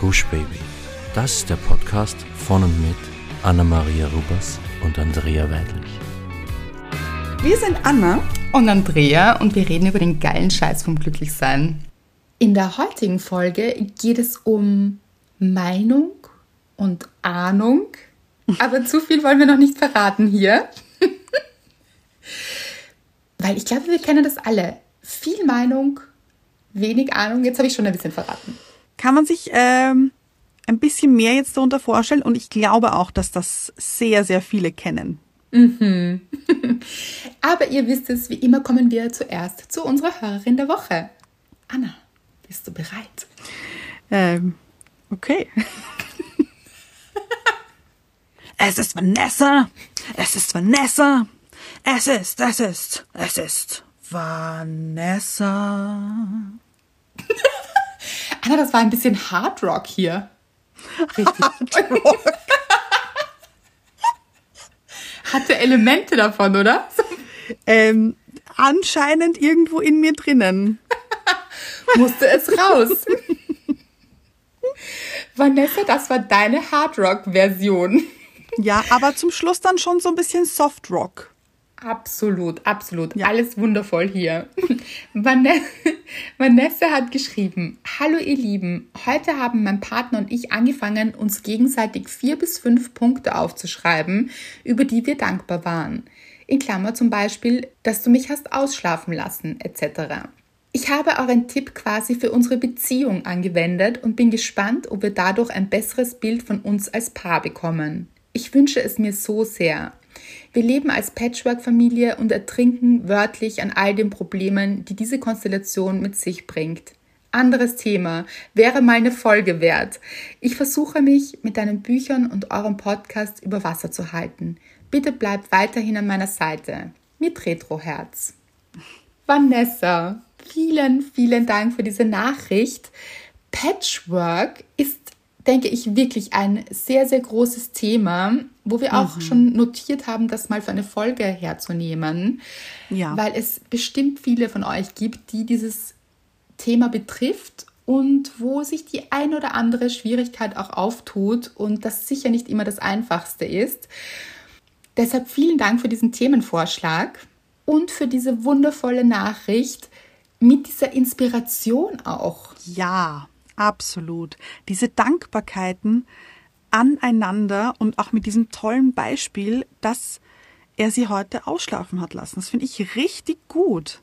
Gush Baby. Das ist der Podcast von und mit Anna-Maria Rubers und Andrea Weidlich. Wir sind Anna und Andrea und wir reden über den geilen Scheiß vom Glücklichsein. In der heutigen Folge geht es um Meinung und Ahnung, aber zu viel wollen wir noch nicht verraten hier. Weil ich glaube, wir kennen das alle. Viel Meinung, wenig Ahnung. Jetzt habe ich schon ein bisschen verraten kann man sich ähm, ein bisschen mehr jetzt darunter vorstellen und ich glaube auch, dass das sehr, sehr viele kennen. Mhm. Aber ihr wisst es, wie immer kommen wir zuerst zu unserer Hörerin der Woche. Anna, bist du bereit? Ähm, okay. es ist Vanessa. Es ist Vanessa. Es ist, es ist, es ist Vanessa. Anna, das war ein bisschen Hard Rock hier. Richtig. Hard Rock. Hatte Elemente davon, oder? Ähm, anscheinend irgendwo in mir drinnen. Musste es raus. Vanessa, das war deine Hard Rock Version. Ja, aber zum Schluss dann schon so ein bisschen Soft Rock. Absolut, absolut. Ja. Alles wundervoll hier. Vanessa hat geschrieben, Hallo ihr Lieben, heute haben mein Partner und ich angefangen, uns gegenseitig vier bis fünf Punkte aufzuschreiben, über die wir dankbar waren. In Klammer zum Beispiel, dass du mich hast ausschlafen lassen, etc. Ich habe euren Tipp quasi für unsere Beziehung angewendet und bin gespannt, ob wir dadurch ein besseres Bild von uns als Paar bekommen. Ich wünsche es mir so sehr. Wir leben als Patchwork-Familie und ertrinken wörtlich an all den Problemen, die diese Konstellation mit sich bringt. Anderes Thema, wäre mal eine Folge wert. Ich versuche mich mit deinen Büchern und eurem Podcast über Wasser zu halten. Bitte bleibt weiterhin an meiner Seite. Mit Retroherz. Vanessa, vielen, vielen Dank für diese Nachricht. Patchwork ist denke ich, wirklich ein sehr, sehr großes Thema, wo wir auch mhm. schon notiert haben, das mal für eine Folge herzunehmen. Ja. Weil es bestimmt viele von euch gibt, die dieses Thema betrifft und wo sich die ein oder andere Schwierigkeit auch auftut und das sicher nicht immer das Einfachste ist. Deshalb vielen Dank für diesen Themenvorschlag und für diese wundervolle Nachricht mit dieser Inspiration auch. Ja, Absolut. Diese Dankbarkeiten aneinander und auch mit diesem tollen Beispiel, dass er sie heute ausschlafen hat lassen. Das finde ich richtig gut.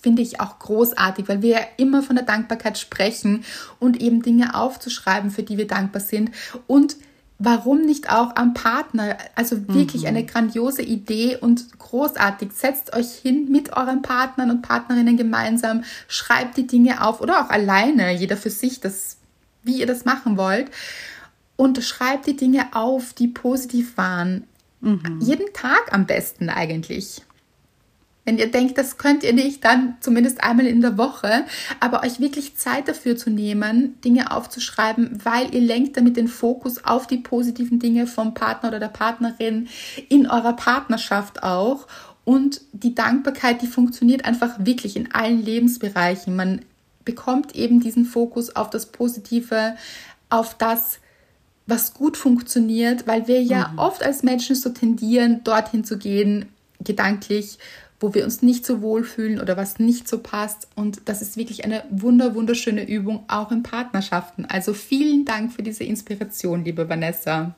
Finde ich auch großartig, weil wir ja immer von der Dankbarkeit sprechen und eben Dinge aufzuschreiben, für die wir dankbar sind. Und warum nicht auch am Partner? Also wirklich mhm. eine grandiose Idee und großartig. Setzt euch hin mit euren Partnern und Partnerinnen gemeinsam, schreibt die Dinge auf oder auch alleine, jeder für sich, das, wie ihr das machen wollt. Und schreibt die Dinge auf, die positiv waren. Mhm. Jeden Tag am besten eigentlich. Wenn ihr denkt, das könnt ihr nicht, dann zumindest einmal in der Woche, aber euch wirklich Zeit dafür zu nehmen, Dinge aufzuschreiben, weil ihr lenkt damit den Fokus auf die positiven Dinge vom Partner oder der Partnerin in eurer Partnerschaft auch. Und die Dankbarkeit, die funktioniert einfach wirklich in allen Lebensbereichen. Man bekommt eben diesen Fokus auf das Positive, auf das, was gut funktioniert, weil wir ja mhm. oft als Menschen so tendieren, dorthin zu gehen, gedanklich, wo wir uns nicht so wohl fühlen oder was nicht so passt. Und das ist wirklich eine wunder, wunderschöne Übung, auch in Partnerschaften. Also vielen Dank für diese Inspiration, liebe Vanessa.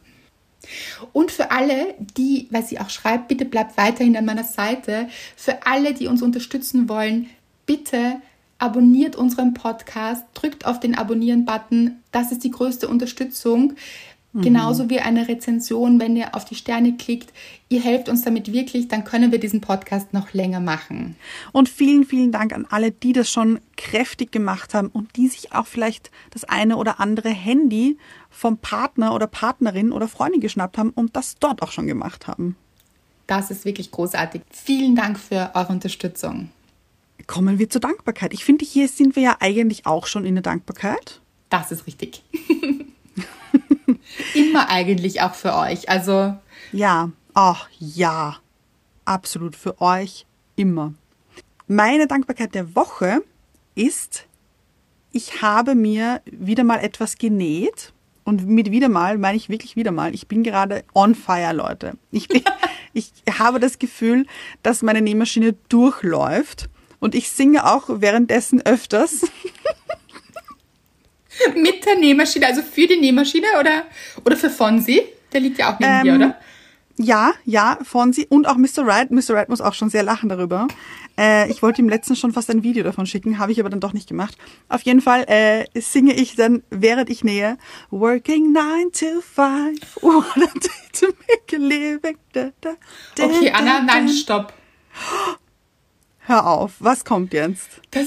Und für alle, die, weil sie auch schreibt, bitte bleibt weiterhin an meiner Seite. Für alle, die uns unterstützen wollen, bitte abonniert unseren Podcast, drückt auf den Abonnieren-Button. Das ist die größte Unterstützung. Mhm. Genauso wie eine Rezension, wenn ihr auf die Sterne klickt. Ihr helft uns damit wirklich, dann können wir diesen Podcast noch länger machen. Und vielen, vielen Dank an alle, die das schon kräftig gemacht haben und die sich auch vielleicht das eine oder andere Handy vom Partner oder Partnerin oder Freundin geschnappt haben und das dort auch schon gemacht haben. Das ist wirklich großartig. Vielen Dank für eure Unterstützung. Kommen wir zur Dankbarkeit. Ich finde, hier sind wir ja eigentlich auch schon in der Dankbarkeit. Das ist richtig. Immer eigentlich auch für euch. Also. Ja, ach ja. Absolut für euch immer. Meine Dankbarkeit der Woche ist ich habe mir wieder mal etwas genäht. Und mit wieder mal meine ich wirklich wieder mal. Ich bin gerade on fire, Leute. Ich, bin, ich habe das Gefühl, dass meine Nähmaschine durchläuft. Und ich singe auch währenddessen öfters. Mit der Nähmaschine, also für die Nähmaschine oder, oder für Fonsi? Der liegt ja auch neben ähm, dir, oder? Ja, ja, Fonsi und auch Mr. Wright. Mr. Wright muss auch schon sehr lachen darüber. Äh, ich wollte ihm letztens schon fast ein Video davon schicken, habe ich aber dann doch nicht gemacht. Auf jeden Fall äh, singe ich dann, während ich nähe, Working nine to five, what a day to make a living. Da, da, da, okay, Anna, nein, stopp. Hör auf, was kommt jetzt? Das,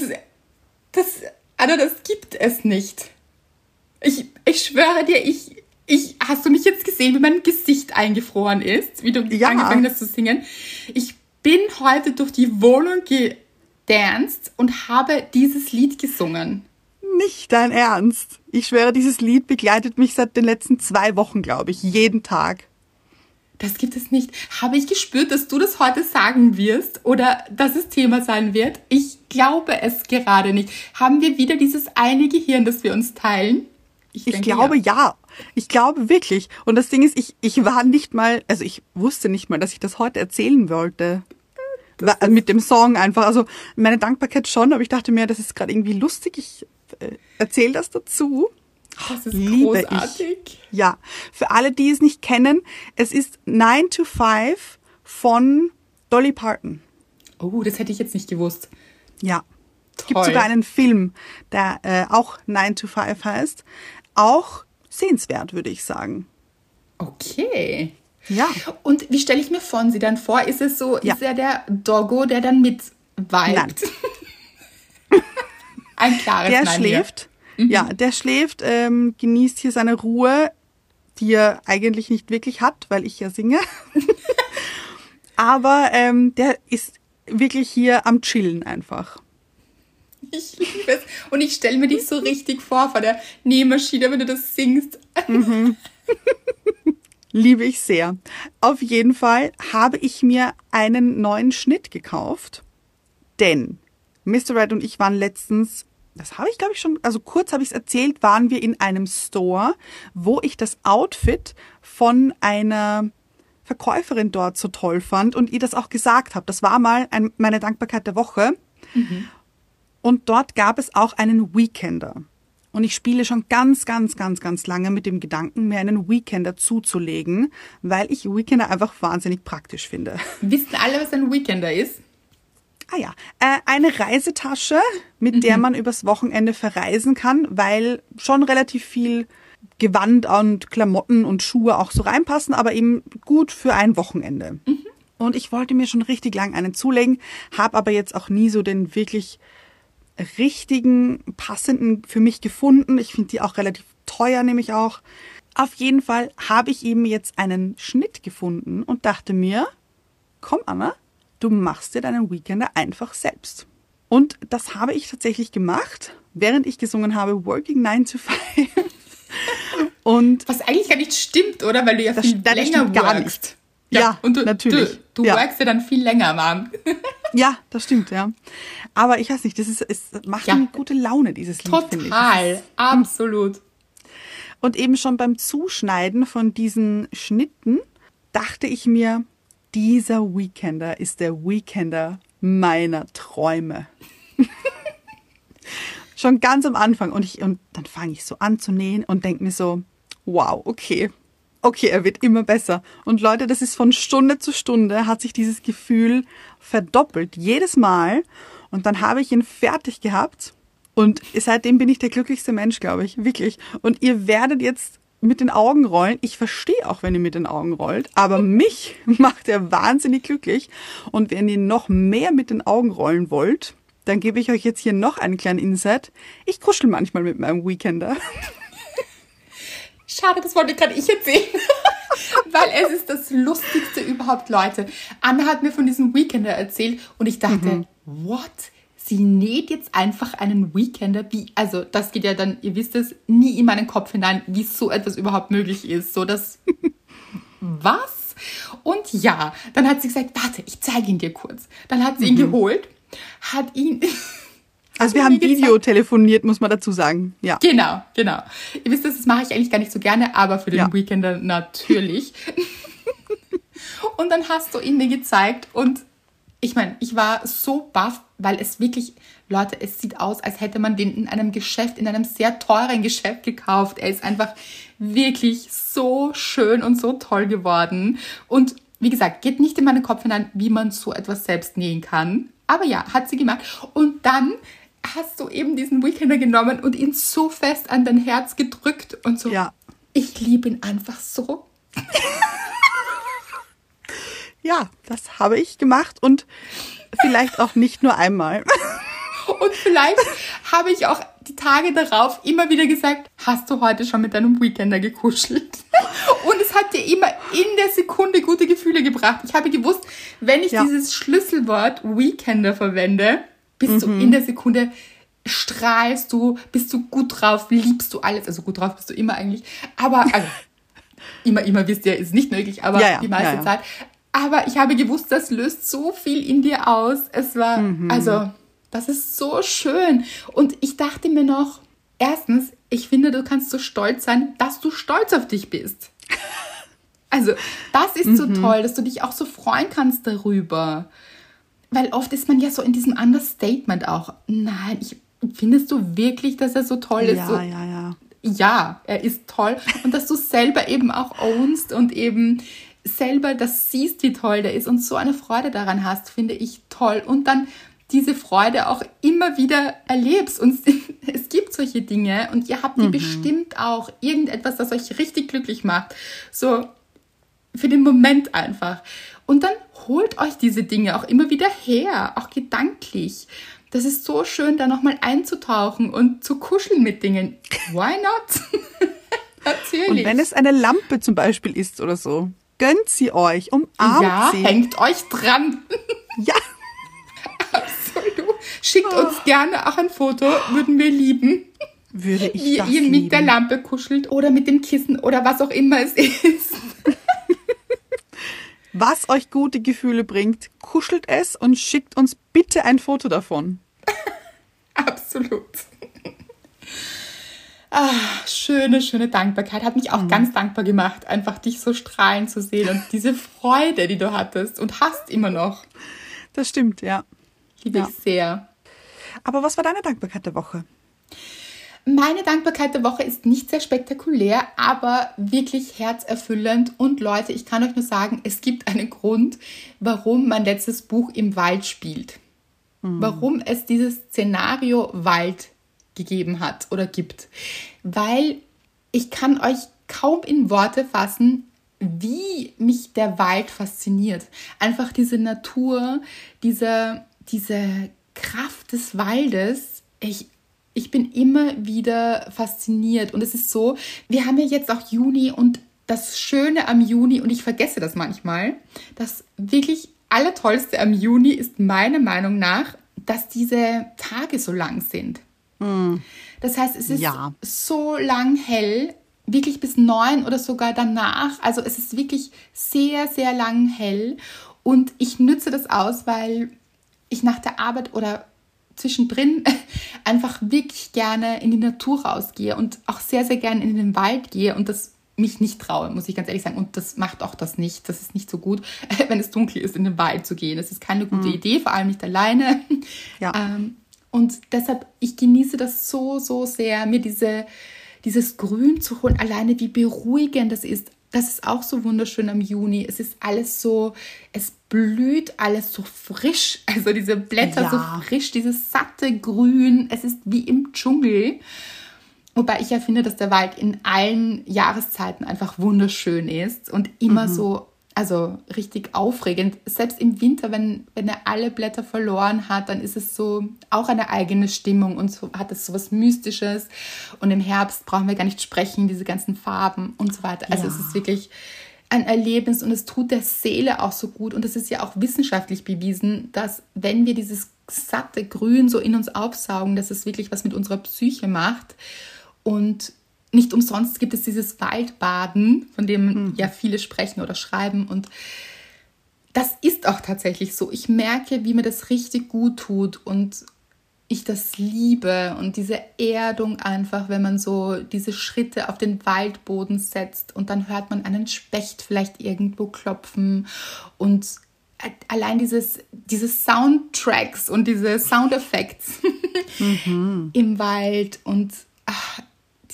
das, Anna, das gibt es nicht. Ich, ich schwöre dir, ich, ich, hast du mich jetzt gesehen, wie mein Gesicht eingefroren ist, wie du ja. angefangen hast zu singen? Ich bin heute durch die Wohnung gedanced und habe dieses Lied gesungen. Nicht dein Ernst. Ich schwöre, dieses Lied begleitet mich seit den letzten zwei Wochen, glaube ich, jeden Tag. Das gibt es nicht. Habe ich gespürt, dass du das heute sagen wirst oder dass es Thema sein wird? Ich glaube es gerade nicht. Haben wir wieder dieses eine Gehirn, das wir uns teilen? Ich, ich glaube ja. ja. Ich glaube wirklich. Und das Ding ist, ich, ich war nicht mal, also ich wusste nicht mal, dass ich das heute erzählen wollte. Das mit dem Song einfach. Also meine Dankbarkeit schon, aber ich dachte mir, das ist gerade irgendwie lustig. Ich äh, erzähle das dazu. Das ist Liebe großartig. Ich. Ja. Für alle, die es nicht kennen, es ist 9 to 5 von Dolly Parton. Oh, das hätte ich jetzt nicht gewusst. Ja. Es gibt sogar einen Film, der äh, auch 9 to 5 heißt auch sehenswert, würde ich sagen. Okay. Ja. Und wie stelle ich mir Fonsi dann vor? Ist es so, ja. ist er der Doggo, der dann mit weibt? Ein klares Der Nein schläft. Mhm. Ja, der schläft, ähm, genießt hier seine Ruhe, die er eigentlich nicht wirklich hat, weil ich ja singe. Aber ähm, der ist wirklich hier am Chillen einfach. Ich liebe es. Und ich stelle mir dich so richtig vor vor der Nähmaschine, wenn du das singst. Mhm. liebe ich sehr. Auf jeden Fall habe ich mir einen neuen Schnitt gekauft, denn Mr. Red und ich waren letztens, das habe ich glaube ich schon, also kurz habe ich es erzählt, waren wir in einem Store, wo ich das Outfit von einer Verkäuferin dort so toll fand und ihr das auch gesagt habe. Das war mal ein, meine Dankbarkeit der Woche. Mhm. Und dort gab es auch einen Weekender. Und ich spiele schon ganz, ganz, ganz, ganz lange mit dem Gedanken, mir einen Weekender zuzulegen, weil ich Weekender einfach wahnsinnig praktisch finde. Wissen alle, was ein Weekender ist? Ah ja, äh, eine Reisetasche, mit mhm. der man übers Wochenende verreisen kann, weil schon relativ viel Gewand und Klamotten und Schuhe auch so reinpassen, aber eben gut für ein Wochenende. Mhm. Und ich wollte mir schon richtig lang einen zulegen, habe aber jetzt auch nie so den wirklich richtigen, passenden für mich gefunden. Ich finde die auch relativ teuer, nämlich auch. Auf jeden Fall habe ich eben jetzt einen Schnitt gefunden und dachte mir, komm Anna, du machst dir deinen Weekender einfach selbst. Und das habe ich tatsächlich gemacht, während ich gesungen habe Working 9 to 5. und Was eigentlich gar nicht stimmt, oder? Weil du ja viel das, länger das gar nicht. Ja, ja, und du, natürlich. Du, du ja. workst ja dann viel länger, Mann. ja, das stimmt, ja. Aber ich weiß nicht, das ist, es macht ja. eine gute Laune, dieses Lied, finde ich. Total, absolut. Und eben schon beim Zuschneiden von diesen Schnitten dachte ich mir, dieser Weekender ist der Weekender meiner Träume. schon ganz am Anfang. Und, ich, und dann fange ich so an zu nähen und denke mir so, wow, okay, okay, er wird immer besser. Und Leute, das ist von Stunde zu Stunde, hat sich dieses Gefühl verdoppelt, jedes Mal. Und dann habe ich ihn fertig gehabt. Und seitdem bin ich der glücklichste Mensch, glaube ich, wirklich. Und ihr werdet jetzt mit den Augen rollen. Ich verstehe auch, wenn ihr mit den Augen rollt, aber mich macht er wahnsinnig glücklich. Und wenn ihr noch mehr mit den Augen rollen wollt, dann gebe ich euch jetzt hier noch einen kleinen Insight. Ich kuschel manchmal mit meinem Weekender. Schade, das wollte gerade ich erzählen. Weil es ist das Lustigste überhaupt, Leute. Anna hat mir von diesem Weekender erzählt und ich dachte, mhm. what? Sie näht jetzt einfach einen Weekender, wie, also das geht ja dann, ihr wisst es, nie in meinen Kopf hinein, wie so etwas überhaupt möglich ist. So das, was? Und ja, dann hat sie gesagt, warte, ich zeige ihn dir kurz. Dann hat sie ihn mhm. geholt, hat ihn Also wir haben mir gezeigt. Video telefoniert, muss man dazu sagen. Ja. Genau, genau. Ihr wisst, das mache ich eigentlich gar nicht so gerne, aber für den Ja. Weekender natürlich. und dann hast du ihn mir gezeigt und ich meine, ich war so baff, weil es wirklich, Leute, es sieht aus, als hätte man den in einem Geschäft, in einem sehr teuren Geschäft gekauft. Er ist einfach wirklich so schön und so toll geworden. Und wie gesagt, geht nicht in meinen Kopf hinein, wie man so etwas selbst nähen kann. Aber ja, hat sie gemacht. Und dann hast du eben diesen Weekender genommen und ihn so fest an dein Herz gedrückt und so. Ja. Ich liebe ihn einfach so. Ja, das habe ich gemacht und vielleicht auch nicht nur einmal. Und vielleicht habe ich auch die Tage darauf immer wieder gesagt, hast du heute schon mit deinem Weekender gekuschelt? Und es hat dir immer in der Sekunde gute Gefühle gebracht. Ich habe gewusst, wenn ich Ja. dieses Schlüsselwort Weekender verwende, bist du in der Sekunde strahlst du, bist du gut drauf, liebst du alles. Also gut drauf bist du immer eigentlich. Aber, also, immer, immer wisst ihr, ist nicht möglich, aber Ja, ja, die meiste ja. Zeit. Aber ich habe gewusst, das löst so viel in dir aus. Es war, Mhm. also, das ist so schön. Und ich dachte mir noch, erstens, ich finde, du kannst so stolz sein, dass du stolz auf dich bist. Also, das ist Mhm. so toll, dass du dich auch so freuen kannst darüber. Weil oft ist man ja so in diesem Understatement auch. Nein, ich, findest du wirklich, dass er so toll ist? Ja, so, ja, ja. ja, er ist toll. Und dass du selber eben auch ownst und eben selber das siehst, wie toll der ist und so eine Freude daran hast, finde ich toll. Und dann diese Freude auch immer wieder erlebst. Und es gibt solche Dinge und ihr habt die bestimmt auch. Irgendetwas, das euch richtig glücklich macht. So für den Moment einfach. Und dann holt euch diese Dinge auch immer wieder her, auch gedanklich. Das ist so schön, da nochmal einzutauchen und zu kuscheln mit Dingen. Why not? Natürlich. Und wenn es eine Lampe zum Beispiel ist oder so, gönnt sie euch, umarmt ja, sie. hängt euch dran. Ja, Absolut. Schickt uns gerne auch ein Foto, würden wir lieben. würde ich Wie ihr mit lieben. der Lampe kuschelt oder mit dem Kissen oder was auch immer es ist. Was euch gute Gefühle bringt, kuschelt es und schickt uns bitte ein Foto davon. Absolut. Ah, schöne, schöne Dankbarkeit. Hat mich auch ganz dankbar gemacht, einfach dich so strahlen zu sehen und diese Freude, die du hattest und hast immer noch. Das stimmt, ja. Liebe Ja. ich sehr. Aber was war deine Dankbarkeit der Woche? Meine Dankbarkeit der Woche ist nicht sehr spektakulär, aber wirklich herzerfüllend. Und Leute, ich kann euch nur sagen, es gibt einen Grund, warum mein letztes Buch im Wald spielt. Warum es dieses Szenario Wald gegeben hat oder gibt. Weil ich kann euch kaum in Worte fassen, wie mich der Wald fasziniert. Einfach diese Natur, diese, diese Kraft des Waldes. Ich, ich bin immer wieder fasziniert. Und es ist so, wir haben ja jetzt auch Juni und das Schöne am Juni, und ich vergesse das manchmal, das wirklich Allertollste am Juni ist meiner Meinung nach, dass diese Tage so lang sind. Das heißt, es ist Ja. so lang hell, wirklich bis neun oder sogar danach. Also es ist wirklich sehr, sehr lang hell. Und ich nütze das aus, weil ich nach der Arbeit oder zwischendrin einfach wirklich gerne in die Natur rausgehe und auch sehr, sehr gerne in den Wald gehe und das mich nicht traue, muss ich ganz ehrlich sagen. Und das macht auch das nicht. Das ist nicht so gut, wenn es dunkel ist, in den Wald zu gehen. Das ist keine gute Idee, vor allem nicht alleine. Ja. Ähm, und deshalb, ich genieße das so, so sehr, mir diese, dieses Grün zu holen, alleine wie beruhigend das ist. Das ist auch so wunderschön am Juni. Es ist alles so, es blüht alles so frisch. Also diese Blätter Ja. so frisch, dieses satte Grün. Es ist wie im Dschungel. Wobei ich ja finde, dass der Wald in allen Jahreszeiten einfach wunderschön ist und immer so, also richtig aufregend. Selbst im Winter, wenn, wenn er alle Blätter verloren hat, dann ist es so auch eine eigene Stimmung und so hat es so was Mystisches. Und im Herbst brauchen wir gar nicht sprechen, diese ganzen Farben und so weiter. Also Ja. es ist wirklich ein Erlebnis und es tut der Seele auch so gut. Und es ist ja auch wissenschaftlich bewiesen, dass wenn wir dieses satte Grün so in uns aufsaugen, dass es wirklich was mit unserer Psyche macht. Und nicht umsonst gibt es dieses Waldbaden, von dem ja viele sprechen oder schreiben. Und das ist auch tatsächlich so. Ich merke, wie mir das richtig gut tut. Und ich das liebe und diese Erdung einfach, wenn man so diese Schritte auf den Waldboden setzt und dann hört man einen Specht vielleicht irgendwo klopfen und allein dieses, diese Soundtracks und diese Soundeffekte mhm. im Wald und ach,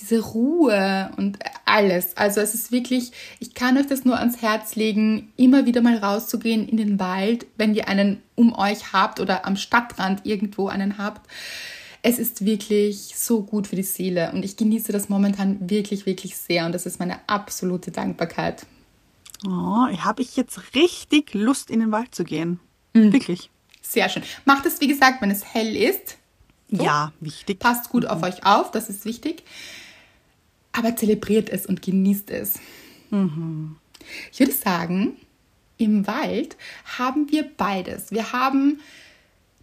diese Ruhe und alles. Also es ist wirklich, ich kann euch das nur ans Herz legen, immer wieder mal rauszugehen in den Wald, wenn ihr einen um euch habt oder am Stadtrand irgendwo einen habt. Es ist wirklich so gut für die Seele und ich genieße das momentan wirklich, wirklich sehr und das ist meine absolute Dankbarkeit. Oh, habe ich jetzt richtig Lust, in den Wald zu gehen. Mhm. Wirklich. Sehr schön. Macht es, wie gesagt, wenn es hell ist. So. Ja, wichtig. Passt gut mhm. auf euch auf, das ist wichtig. Aber zelebriert es und genießt es. Mhm. Ich würde sagen, im Wald haben wir beides. Wir haben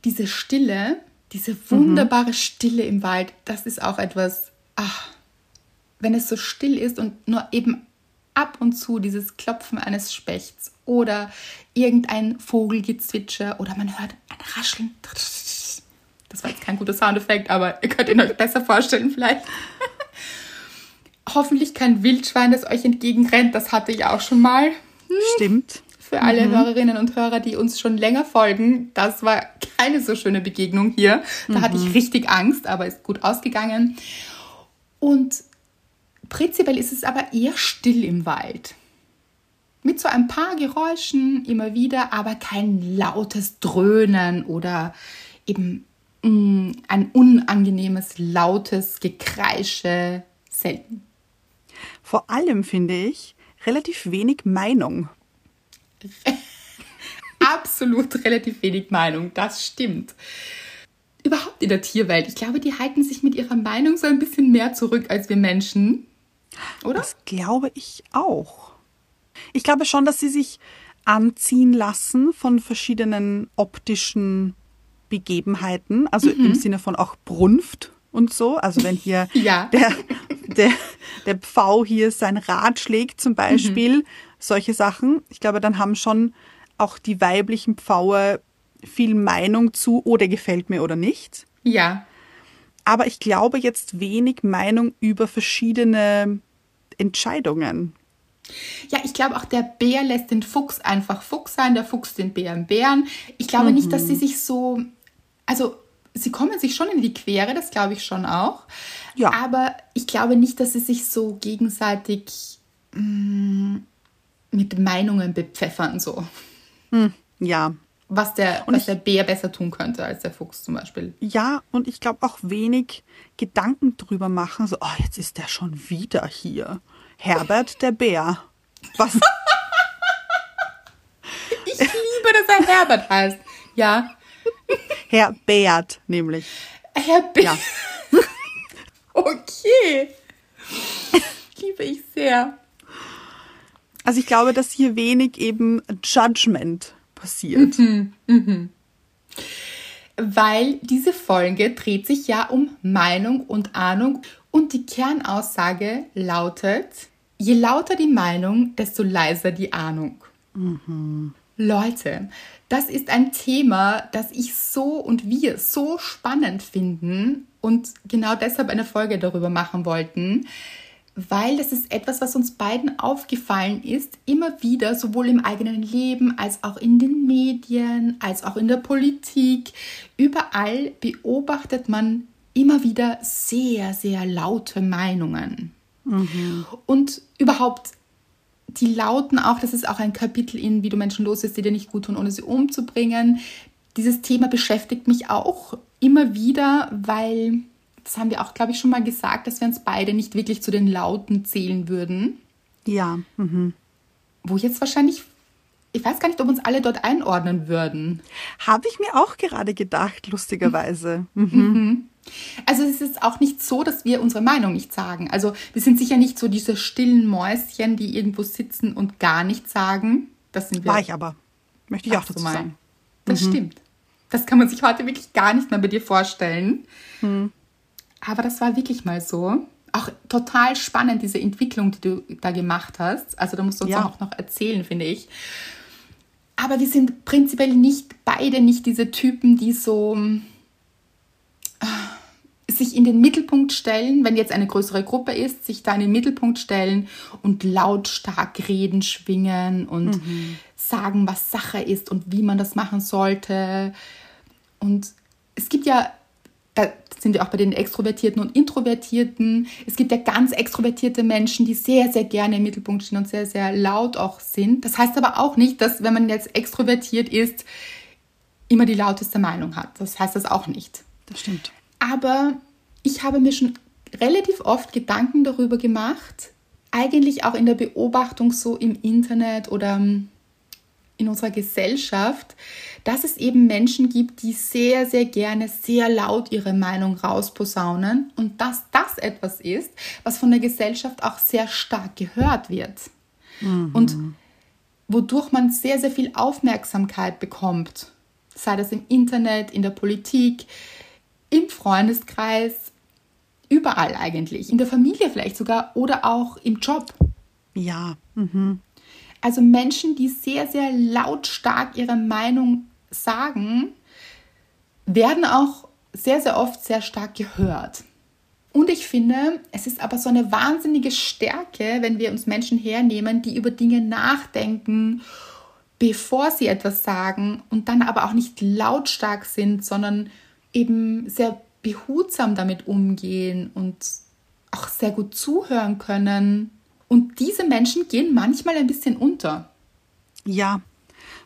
diese Stille, diese wunderbare Stille im Wald. Das ist auch etwas, ach, wenn es so still ist und nur eben ab und zu dieses Klopfen eines Spechts oder irgendein Vogelgezwitscher oder man hört ein Rascheln. Das war jetzt kein guter Soundeffekt, aber ihr könnt ihn euch besser vorstellen vielleicht. Hoffentlich kein Wildschwein, das euch entgegenrennt. Das hatte ich auch schon mal. Stimmt. Für alle mhm. Hörerinnen und Hörer, die uns schon länger folgen, das war keine so schöne Begegnung hier. Da mhm. hatte ich mhm. richtig Angst, aber ist gut ausgegangen. Und Prinzipiell ist es aber eher still im Wald. Mit so ein paar Geräuschen immer wieder, aber kein lautes Dröhnen oder eben mh, mm, ein unangenehmes, lautes Gekreische selten. Vor allem finde ich relativ wenig Meinung. Absolut relativ wenig Meinung, das stimmt. Überhaupt in der Tierwelt. Ich glaube, die halten sich mit ihrer Meinung so ein bisschen mehr zurück als wir Menschen. Oder? Das glaube ich auch. Ich glaube schon, dass sie sich anziehen lassen von verschiedenen optischen Begebenheiten, also mhm. im Sinne von auch Brunft und so. Also wenn hier ja. der, der, der Pfau hier sein Rad schlägt zum Beispiel, mhm. solche Sachen. Ich glaube, dann haben schon auch die weiblichen Pfaue viel Meinung zu, oder gefällt mir oder nicht. Ja aber ich glaube jetzt wenig Meinung über verschiedene Entscheidungen. Ja, ich glaube auch, der Bär lässt den Fuchs einfach Fuchs sein, der Fuchs den Bären Bären. Ich glaube mhm. nicht, dass sie sich so, also sie kommen sich schon in die Quere, das glaube ich schon auch. Ja. Aber ich glaube nicht, dass sie sich so gegenseitig mh, mm, mit Meinungen bepfeffern, so. Hm, ja, was der, was ich, der Bär besser tun könnte als der Fuchs zum Beispiel. Ja, und ich glaube auch wenig Gedanken drüber machen, so, oh, jetzt ist der schon wieder hier. Herbert der Bär. Was? ich liebe, dass er Herbert heißt. Ja. Herr Bert, nämlich. Herr Bert. Ja. okay. Liebe ich sehr. Also ich glaube, dass hier wenig eben Judgment passiert. Mhm, mhm. Weil diese Folge dreht sich ja um Meinung und Ahnung und die Kernaussage lautet, je lauter die Meinung, desto leiser die Ahnung. Mhm. Leute, das ist ein Thema, das ich so und wir so spannend finden und genau deshalb eine Folge darüber machen wollten, weil das ist etwas, was uns beiden aufgefallen ist, immer wieder, sowohl im eigenen Leben als auch in den Medien, als auch in der Politik. Überall beobachtet man immer wieder sehr, sehr laute Meinungen. Mhm. Und überhaupt die lauten auch, das ist auch ein Kapitel in Wie du Menschen los ist, die dir nicht gut tun, ohne sie umzubringen. Dieses Thema beschäftigt mich auch immer wieder, weil das haben wir auch, glaube ich, schon mal gesagt, dass wir uns beide nicht wirklich zu den Lauten zählen würden. Ja. Mhm. Wo jetzt wahrscheinlich, ich weiß gar nicht, ob uns alle dort einordnen würden. Habe ich mir auch gerade gedacht, lustigerweise. Mhm. Mhm. Also es ist auch nicht so, dass wir unsere Meinung nicht sagen. Also wir sind sicher nicht so diese stillen Mäuschen, die irgendwo sitzen und gar nichts sagen. Das sind wir. War ich aber. Möchte ich auch dazu sagen. Das mhm. stimmt. Das kann man sich heute wirklich gar nicht mehr bei dir vorstellen. Mhm. Aber das war wirklich mal so. Auch total spannend, diese Entwicklung, die du da gemacht hast. Also da musst du uns ja. auch noch erzählen, finde ich. Aber wir sind prinzipiell nicht beide nicht diese Typen, die so sich in den Mittelpunkt stellen, wenn jetzt eine größere Gruppe ist, sich da in den Mittelpunkt stellen und lautstark reden, schwingen und mhm. sagen, was Sache ist und wie man das machen sollte. Und es gibt ja, da sind wir auch bei den Extrovertierten und Introvertierten. Es gibt ja ganz extrovertierte Menschen, die sehr, sehr gerne im Mittelpunkt stehen und sehr, sehr laut auch sind. Das heißt aber auch nicht, dass wenn man jetzt extrovertiert ist, immer die lauteste Meinung hat. Das heißt das auch nicht. Das stimmt. Aber ich habe mir schon relativ oft Gedanken darüber gemacht, eigentlich auch in der Beobachtung so im Internet oder in unserer Gesellschaft, dass es eben Menschen gibt, die sehr, sehr gerne sehr laut ihre Meinung rausposaunen und dass das etwas ist, was von der Gesellschaft auch sehr stark gehört wird. Mhm. Und wodurch man sehr, sehr viel Aufmerksamkeit bekommt, sei das im Internet, in der Politik, im Freundeskreis, überall eigentlich, in der Familie vielleicht sogar oder auch im Job. Ja. Mhm. Also Menschen, die sehr, sehr lautstark ihre Meinung sagen, werden auch sehr, sehr oft sehr stark gehört. Und ich finde, es ist aber so eine wahnsinnige Stärke, wenn wir uns Menschen hernehmen, die über Dinge nachdenken, bevor sie etwas sagen und dann aber auch nicht lautstark sind, sondern eben sehr behutsam damit umgehen und auch sehr gut zuhören können. Und diese Menschen gehen manchmal ein bisschen unter. Ja,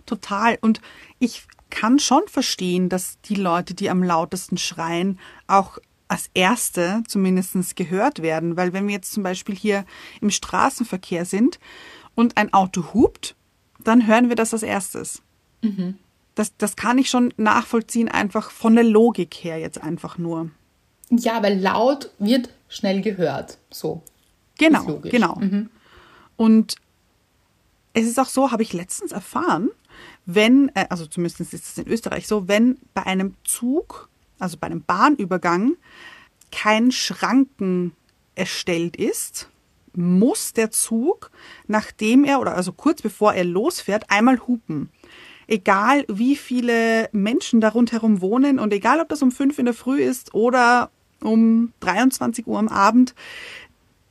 total. Und ich kann schon verstehen, dass die Leute, die am lautesten schreien, auch als Erste zumindest gehört werden. Weil wenn wir jetzt zum Beispiel hier im Straßenverkehr sind und ein Auto hupt, dann hören wir das als erstes. Mhm das, das kann ich schon nachvollziehen, einfach von der Logik her jetzt einfach nur. Ja, weil laut wird schnell gehört. So. Genau, genau. Mhm. Und es ist auch so, habe ich letztens erfahren, wenn, äh, also zumindest ist es in Österreich so, wenn bei einem Zug, also bei einem Bahnübergang, kein Schranken erstellt ist, muss der Zug, nachdem er oder also kurz bevor er losfährt, einmal hupen egal wie viele Menschen da rundherum wohnen und egal ob das um fünf in der Früh ist oder um 23 Uhr am Abend,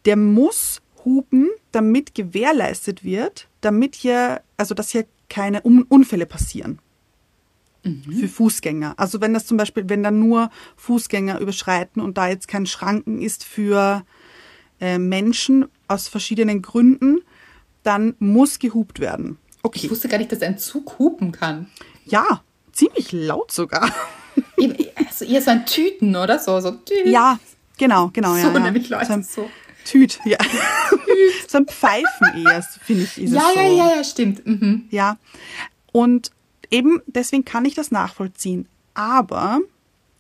der muss hupen, damit gewährleistet wird, damit hier, also dass hier keine Unfälle passieren. Mhm. Für Fußgänger. Also wenn das zum Beispiel, wenn da nur Fußgänger überschreiten und da jetzt kein Schranken ist für äh, Menschen aus verschiedenen Gründen, dann muss gehupt werden. Okay. Ich wusste gar nicht, dass ein Zug hupen kann. Ja, ziemlich laut sogar. Also eher so ein Tüten, oder? So, so Tüt. Ja, genau, genau. So ja, nämlich Leute so. Ein so. Tüt, ja. Tüt. so ein Pfeifen eher, finde ich, ist ja, es so. Ja, ja, ja, stimmt. Mhm. Ja. Und eben deswegen kann ich das nachvollziehen. Aber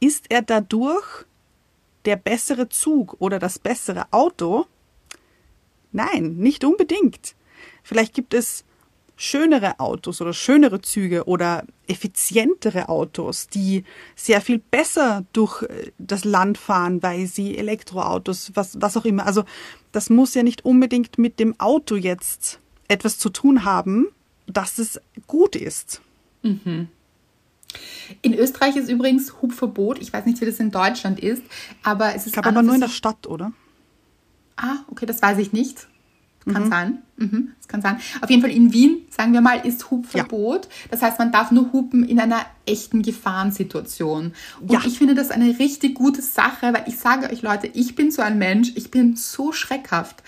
ist er dadurch der bessere Zug oder das bessere Auto? Nein, nicht unbedingt. Vielleicht gibt es schönere Autos oder schönere Züge oder effizientere Autos, die sehr viel besser durch äh, das Land fahren, weil sie Elektroautos, was, was auch immer. Also das muss ja nicht unbedingt mit dem Auto jetzt etwas zu tun haben, dass es gut ist. Mhm. In Österreich ist übrigens Hubverbot. Ich weiß nicht, wie das in Deutschland ist, aber es ist. Ich glaube aber nur in der Stadt, oder? Ah, okay, das weiß ich nicht. Kann mhm. sein. Mhm, das kann sein. Auf jeden Fall in Wien, sagen wir mal, ist Hubverbot. Ja. Das heißt, man darf nur hupen in einer echten Gefahrensituation. Und ja. ich finde das eine richtig gute Sache, weil ich sage euch Leute, ich bin so ein Mensch, ich bin so schreckhaft.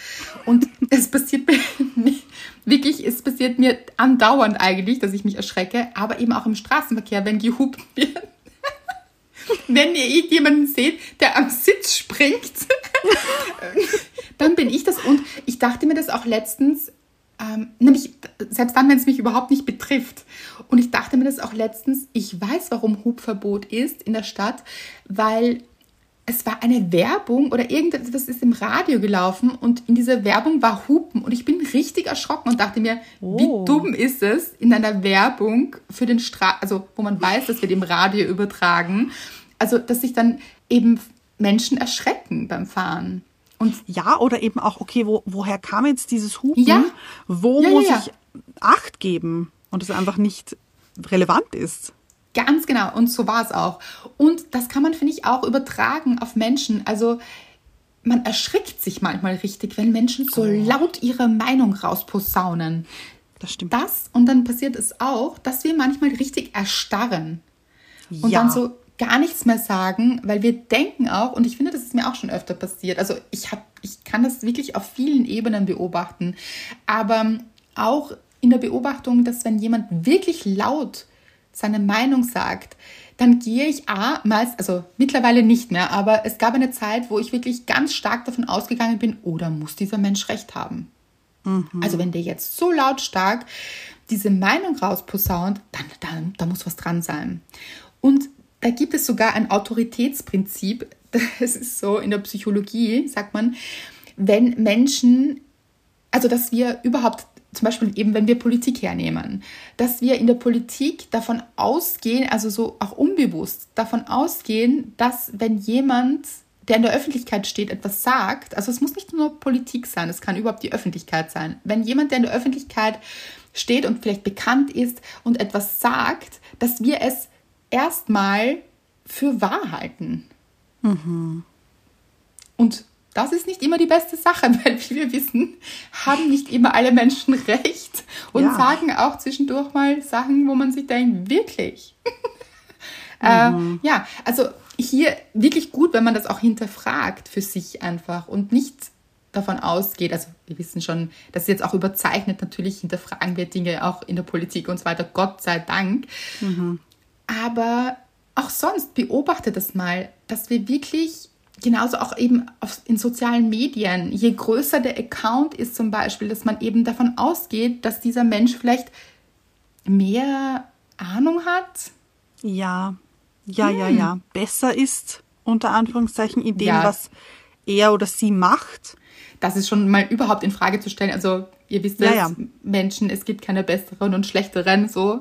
Und es passiert mir wirklich, es passiert mir andauernd eigentlich, dass ich mich erschrecke, aber eben auch im Straßenverkehr, wenn gehupt wird. Wenn ihr irgendjemanden seht, der am Sitz springt, dann bin ich das. Und ich dachte mir das auch letztens, ähm, nämlich selbst dann, wenn es mich überhaupt nicht betrifft. Und ich dachte mir das auch letztens, ich weiß, warum Hubverbot ist in der Stadt, weil es war eine Werbung oder irgendetwas ist im Radio gelaufen und in dieser Werbung war Hupen und ich bin richtig erschrocken und dachte mir, oh. wie dumm ist es in einer Werbung für den Stra also wo man weiß, dass wir dem Radio übertragen, also dass sich dann eben Menschen erschrecken beim Fahren. Und ja, oder eben auch, okay, wo, woher kam jetzt dieses Hupen? Ja. Wo ja, muss ja, ich Acht geben und es einfach nicht relevant ist? Ganz genau. Und so war es auch. Und das kann man, finde ich, auch übertragen auf Menschen. Also man erschrickt sich manchmal richtig, wenn Menschen so laut ihre Meinung rausposaunen. Das stimmt. Das und dann passiert es auch, dass wir manchmal richtig erstarren und Ja. dann so gar nichts mehr sagen, weil wir denken auch, und ich finde, das ist mir auch schon öfter passiert. Also ich habe, ich kann das wirklich auf vielen Ebenen beobachten, aber auch in der Beobachtung, dass wenn jemand wirklich laut seine Meinung sagt, dann gehe ich A, meist, also mittlerweile nicht mehr, aber es gab eine Zeit, wo ich wirklich ganz stark davon ausgegangen bin, oder muss dieser Mensch recht haben? Also wenn der jetzt so lautstark diese Meinung rausposaunt, dann, dann da muss was dran sein. Und da gibt es sogar ein Autoritätsprinzip, das ist so in der Psychologie, sagt man, wenn Menschen, also dass wir überhaupt zum Beispiel eben, wenn wir Politik hernehmen, dass wir in der Politik davon ausgehen, also so auch unbewusst davon ausgehen, dass wenn jemand, der in der Öffentlichkeit steht, etwas sagt, also es muss nicht nur Politik sein, es kann überhaupt die Öffentlichkeit sein. Wenn jemand, der in der Öffentlichkeit steht und vielleicht bekannt ist und etwas sagt, dass wir es erstmal für wahr halten. Und das ist nicht immer die beste Sache, weil wie wir wissen, haben nicht immer alle Menschen recht und Ja. sagen auch zwischendurch mal Sachen, wo man sich denkt, wirklich. äh, ja, also hier wirklich gut, wenn man das auch hinterfragt für sich einfach und nicht davon ausgeht, also wir wissen schon, das ist jetzt auch überzeichnet, natürlich hinterfragen wir Dinge auch in der Politik und so weiter, Gott sei Dank. Aber auch sonst beobachte das mal, dass wir wirklich genauso auch eben auf, in sozialen Medien, je größer der Account ist zum Beispiel, dass man eben davon ausgeht, dass dieser Mensch vielleicht mehr Ahnung hat. Ja, ja, ja, ja. Besser ist, unter Anführungszeichen, in dem, Ja. was er oder sie macht. Das ist schon mal überhaupt in Frage zu stellen. Also ihr wisst Ja, es, ja. Menschen, es gibt keine besseren und schlechteren, so.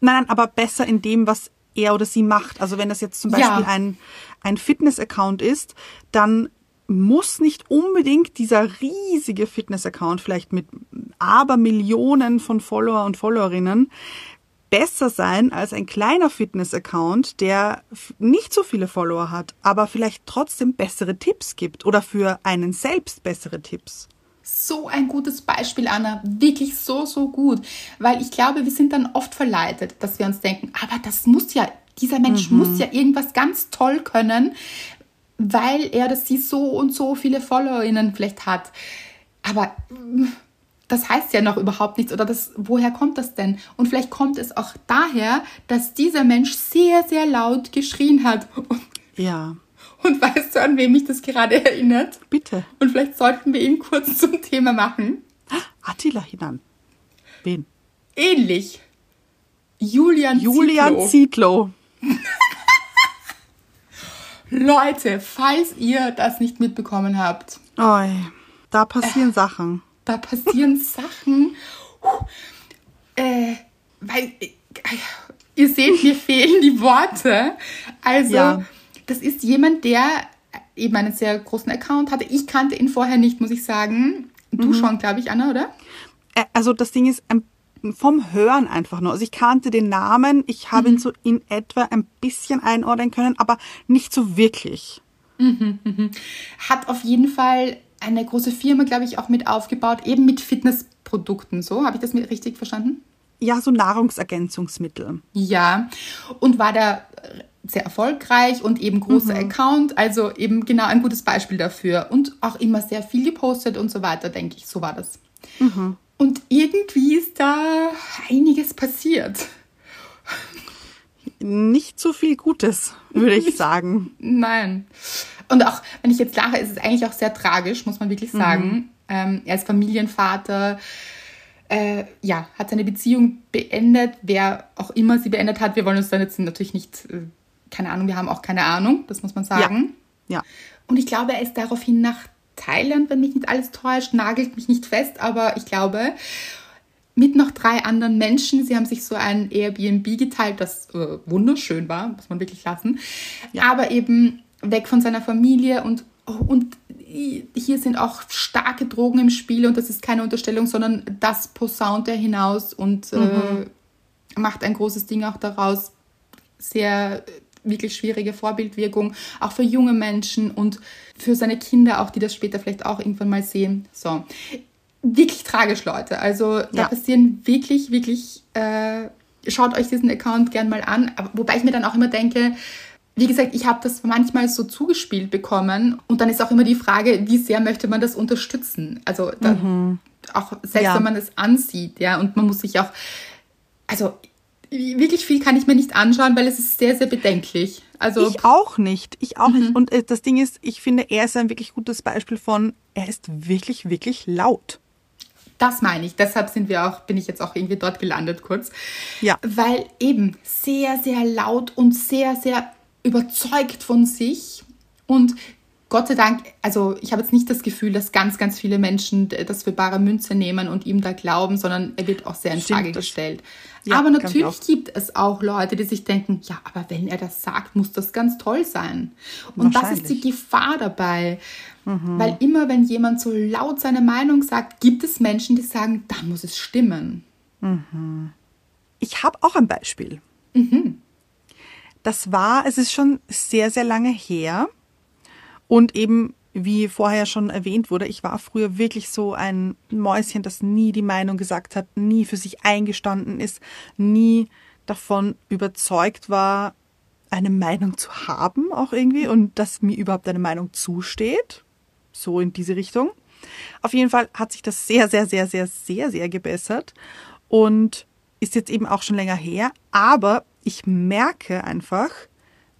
Nein, nein, aber besser in dem, was er oder sie macht. Also wenn das jetzt zum Ja. Beispiel ein, ein Fitness-Account ist, dann muss nicht unbedingt dieser riesige Fitness-Account, vielleicht mit Abermillionen von Follower und Followerinnen, besser sein als ein kleiner Fitness-Account, der nicht so viele Follower hat, aber vielleicht trotzdem bessere Tipps gibt oder für einen selbst bessere Tipps. So ein gutes Beispiel, Anna. Wirklich so, so gut. Weil ich glaube, wir sind dann oft verleitet, dass wir uns denken, aber das muss ja, dieser Mensch muss ja irgendwas ganz toll können, weil er oder sie so und so viele FollowerInnen vielleicht hat. Aber mm, das heißt ja noch überhaupt nichts. Oder das, woher kommt das denn? Und vielleicht kommt es auch daher, dass dieser Mensch sehr, sehr laut geschrien hat. Und, Ja, und weißt du, an wem mich das gerade erinnert? bitte. Und vielleicht sollten wir ihn kurz zum Thema machen. Attila hinan. Wen? Ähnlich. Julian, Julian Zietlow. Leute, falls ihr das nicht mitbekommen habt, Oi, da passieren Sachen. da passieren Sachen. Äh, weil, äh, ihr seht, mir fehlen die Worte. Also, Ja. das ist jemand, der eben einen sehr großen Account hatte. Ich kannte ihn vorher nicht, muss ich sagen. Du schon, glaube ich, Anna, oder? Äh, Also das Ding ist ein, vom Hören einfach nur. Also ich kannte den Namen, ich habe Mhm. ihn so in etwa ein bisschen einordnen können, aber nicht so wirklich. Hat auf jeden Fall eine große Firma, glaube ich, auch mit aufgebaut, eben mit Fitnessprodukten. So, habe ich das mit richtig verstanden? Ja, so Nahrungsergänzungsmittel. Ja, und war da sehr erfolgreich und eben großer Account, also eben genau ein gutes Beispiel dafür und auch immer sehr viel gepostet und so weiter, denke ich, so war das. Und irgendwie ist da einiges passiert. Nicht so viel Gutes, würde ich sagen. Nein. Und auch, wenn ich jetzt lache, ist es eigentlich auch sehr tragisch, muss man wirklich sagen. Ähm, er ist Familienvater, äh, ja, hat seine Beziehung beendet, wer auch immer sie beendet hat. Wir wollen uns dann jetzt natürlich nicht, äh, keine Ahnung, wir haben auch keine Ahnung, das muss man sagen. Ja. Und ich glaube, er ist daraufhin nach Thailand, wenn mich nicht alles täuscht, nagelt mich nicht fest, aber ich glaube, mit noch drei anderen Menschen. Sie haben sich so ein Airbnb geteilt, das äh, wunderschön war, muss man wirklich lassen. Aber eben weg von seiner Familie und, und hier sind auch starke Drogen im Spiel und das ist keine Unterstellung, sondern das posaunt er hinaus und äh, macht ein großes Ding auch daraus. sehr äh, wirklich schwierige Vorbildwirkung, auch für junge Menschen und für seine Kinder auch, die das später vielleicht auch irgendwann mal sehen. So, wirklich tragisch, Leute. Also da Ja. passieren wirklich, wirklich, äh, schaut euch diesen Account gern mal an. Aber, wobei ich mir dann auch immer denke, wie gesagt, ich habe das manchmal so zugespielt bekommen und dann ist auch immer die Frage, wie sehr möchte man das unterstützen? Also da, auch selbst Ja. wenn man es ansieht, ja, und man muss sich auch, also wirklich viel kann ich mir nicht anschauen, weil es ist sehr, sehr bedenklich. Also Ich auch nicht. Ich auch nicht. Und äh, das Ding ist, ich finde, er ist ein wirklich gutes Beispiel von, er ist wirklich, wirklich laut. Das meine ich. Deshalb sind wir auch, bin ich jetzt auch irgendwie dort gelandet kurz. Ja. Weil eben sehr, sehr laut und sehr, sehr überzeugt von sich. Und Gott sei Dank, also ich habe jetzt nicht das Gefühl, dass ganz, ganz viele Menschen das für bare Münze nehmen und ihm da glauben, sondern er wird auch sehr in Frage gestellt. Ja, aber natürlich gibt es auch Leute, die sich denken, ja, aber wenn er das sagt, muss das ganz toll sein. Und das ist die. Mhm. Gefahr dabei. Weil immer, wenn jemand so laut seine Meinung sagt, gibt es Menschen, die sagen, da muss es stimmen. Ich habe auch ein Beispiel. Das war, es ist schon sehr, sehr lange her. Und eben, wie vorher schon erwähnt wurde, ich war früher wirklich so ein Mäuschen, das nie die Meinung gesagt hat, nie für sich eingestanden ist, nie davon überzeugt war, eine Meinung zu haben, auch irgendwie, und dass mir überhaupt eine Meinung zusteht. So in diese Richtung. Auf jeden Fall hat sich das sehr, sehr, sehr, sehr, sehr, sehr gebessert und ist jetzt eben auch schon länger her. Aber ich merke einfach,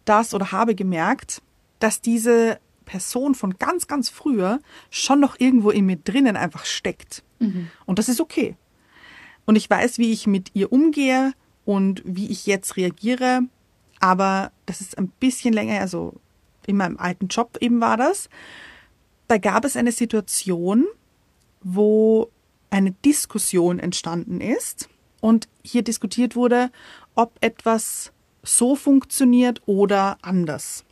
dass oder habe gemerkt, dass diese Person von ganz, ganz früher schon noch irgendwo in mir drinnen einfach steckt. Und das ist okay. Und ich weiß, wie ich mit ihr umgehe und wie ich jetzt reagiere. Aber das ist ein bisschen länger, also in meinem alten Job eben war das. Da gab es eine Situation, wo eine Diskussion entstanden ist und hier diskutiert wurde, ob etwas so funktioniert oder anders.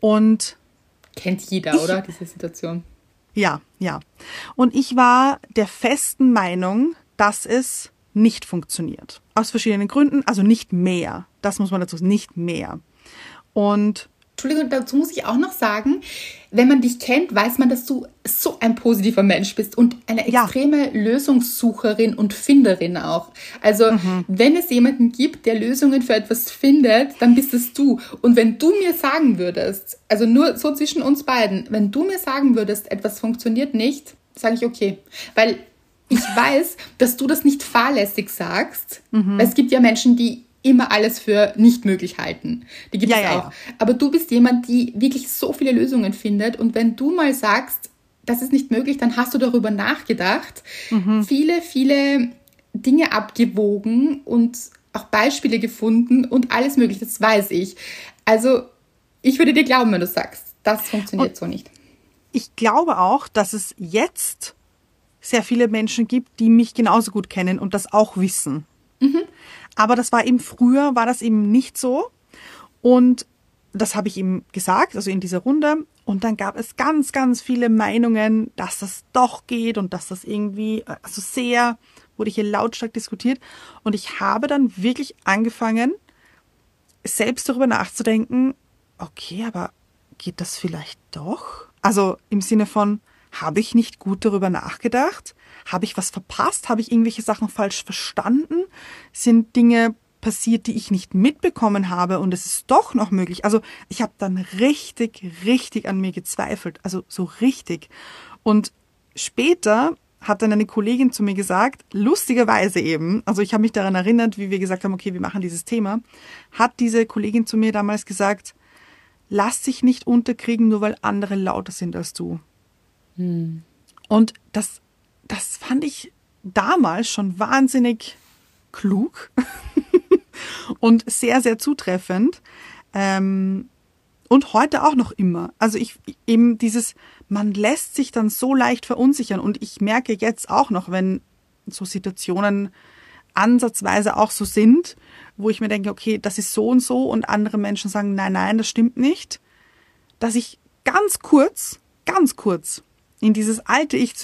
Und Kennt jeder, Ich- oder? Diese Situation. ja, ja. Und ich war der festen Meinung, dass es nicht funktioniert. Aus verschiedenen Gründen, also nicht mehr. Das muss man dazu sagen, nicht mehr. Und Entschuldigung, dazu muss ich auch noch sagen, wenn man dich kennt, weiß man, dass du so ein positiver Mensch bist und eine Ja. extreme Lösungssucherin und Finderin auch. Also, Mhm. wenn es jemanden gibt, der Lösungen für etwas findet, dann bist es du. Und wenn du mir sagen würdest, also nur so zwischen uns beiden, wenn du mir sagen würdest, etwas funktioniert nicht, sage ich okay. Weil ich weiß, dass du das nicht fahrlässig sagst. Mhm. Weil es gibt ja Menschen, die immer alles für nicht möglich halten. Die gibt Ja, es ja, auch. ja. Aber du bist jemand, die wirklich so viele Lösungen findet. Und wenn du mal sagst, das ist nicht möglich, dann hast du darüber nachgedacht, Mhm. viele, viele Dinge abgewogen und auch Beispiele gefunden und alles mögliche. Das weiß ich. Also, ich würde dir glauben, wenn du sagst, das funktioniert so nicht. ich glaube auch, dass es jetzt sehr viele Menschen gibt, die mich genauso gut kennen und das auch wissen. Aber das war eben früher, war das eben nicht so. Und das habe ich ihm gesagt, also in dieser Runde. Und dann gab es ganz, ganz viele Meinungen, dass das doch geht und dass das irgendwie, also sehr, wurde hier lautstark diskutiert. Und ich habe dann wirklich angefangen, selbst darüber nachzudenken, okay, aber geht das vielleicht doch? Also im Sinne von, habe ich nicht gut darüber nachgedacht? Habe ich was verpasst? Habe ich irgendwelche Sachen falsch verstanden? Sind Dinge passiert, die ich nicht mitbekommen habe und es ist doch noch möglich? Also ich habe dann richtig, richtig an mir gezweifelt. Also so richtig. Und später hat dann eine Kollegin zu mir gesagt, lustigerweise eben, also ich habe mich daran erinnert, wie wir gesagt haben, okay, wir machen dieses Thema, hat diese Kollegin zu mir damals gesagt, lass dich nicht unterkriegen, nur weil andere lauter sind als du. Und das, das fand ich damals schon wahnsinnig klug und sehr, sehr zutreffend. Ähm, und heute auch noch immer. Also ich eben dieses, man lässt sich dann so leicht verunsichern. Und ich merke jetzt auch noch, wenn so Situationen ansatzweise auch so sind, wo ich mir denke, okay, das ist so und so und andere Menschen sagen, nein, nein, das stimmt nicht, dass ich ganz kurz, ganz kurz in dieses alte Ich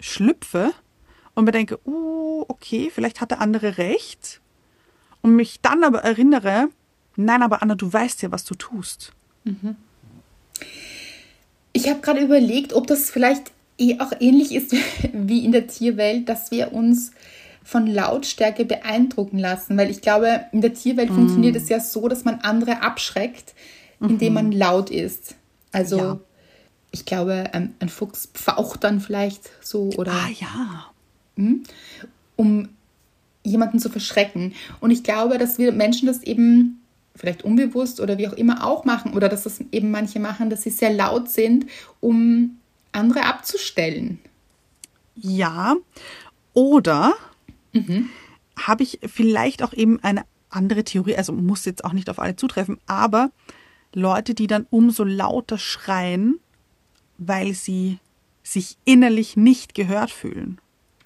zurückschlüpfe und mir denke, uh, okay, vielleicht hat der andere recht. und mich dann aber erinnere, nein, aber Anna, du weißt ja, was du tust. Ich habe gerade überlegt, ob das vielleicht eh auch ähnlich ist wie in der Tierwelt, dass wir uns von Lautstärke beeindrucken lassen, weil ich glaube, in der Tierwelt mm. funktioniert es ja so, dass man andere abschreckt, indem man laut ist. Also ja. Ich glaube, ein, ein, Fuchs pfaucht dann vielleicht so oder. Ah ja. Hm, um jemanden zu verschrecken. Und ich glaube, dass wir Menschen das eben vielleicht unbewusst oder wie auch immer auch machen oder dass das eben manche machen, dass sie sehr laut sind, um andere abzustellen. Ja. Oder mhm. habe ich vielleicht auch eben eine andere Theorie, also muss jetzt auch nicht auf alle zutreffen, aber Leute, die dann umso lauter schreien, weil sie sich innerlich nicht gehört fühlen.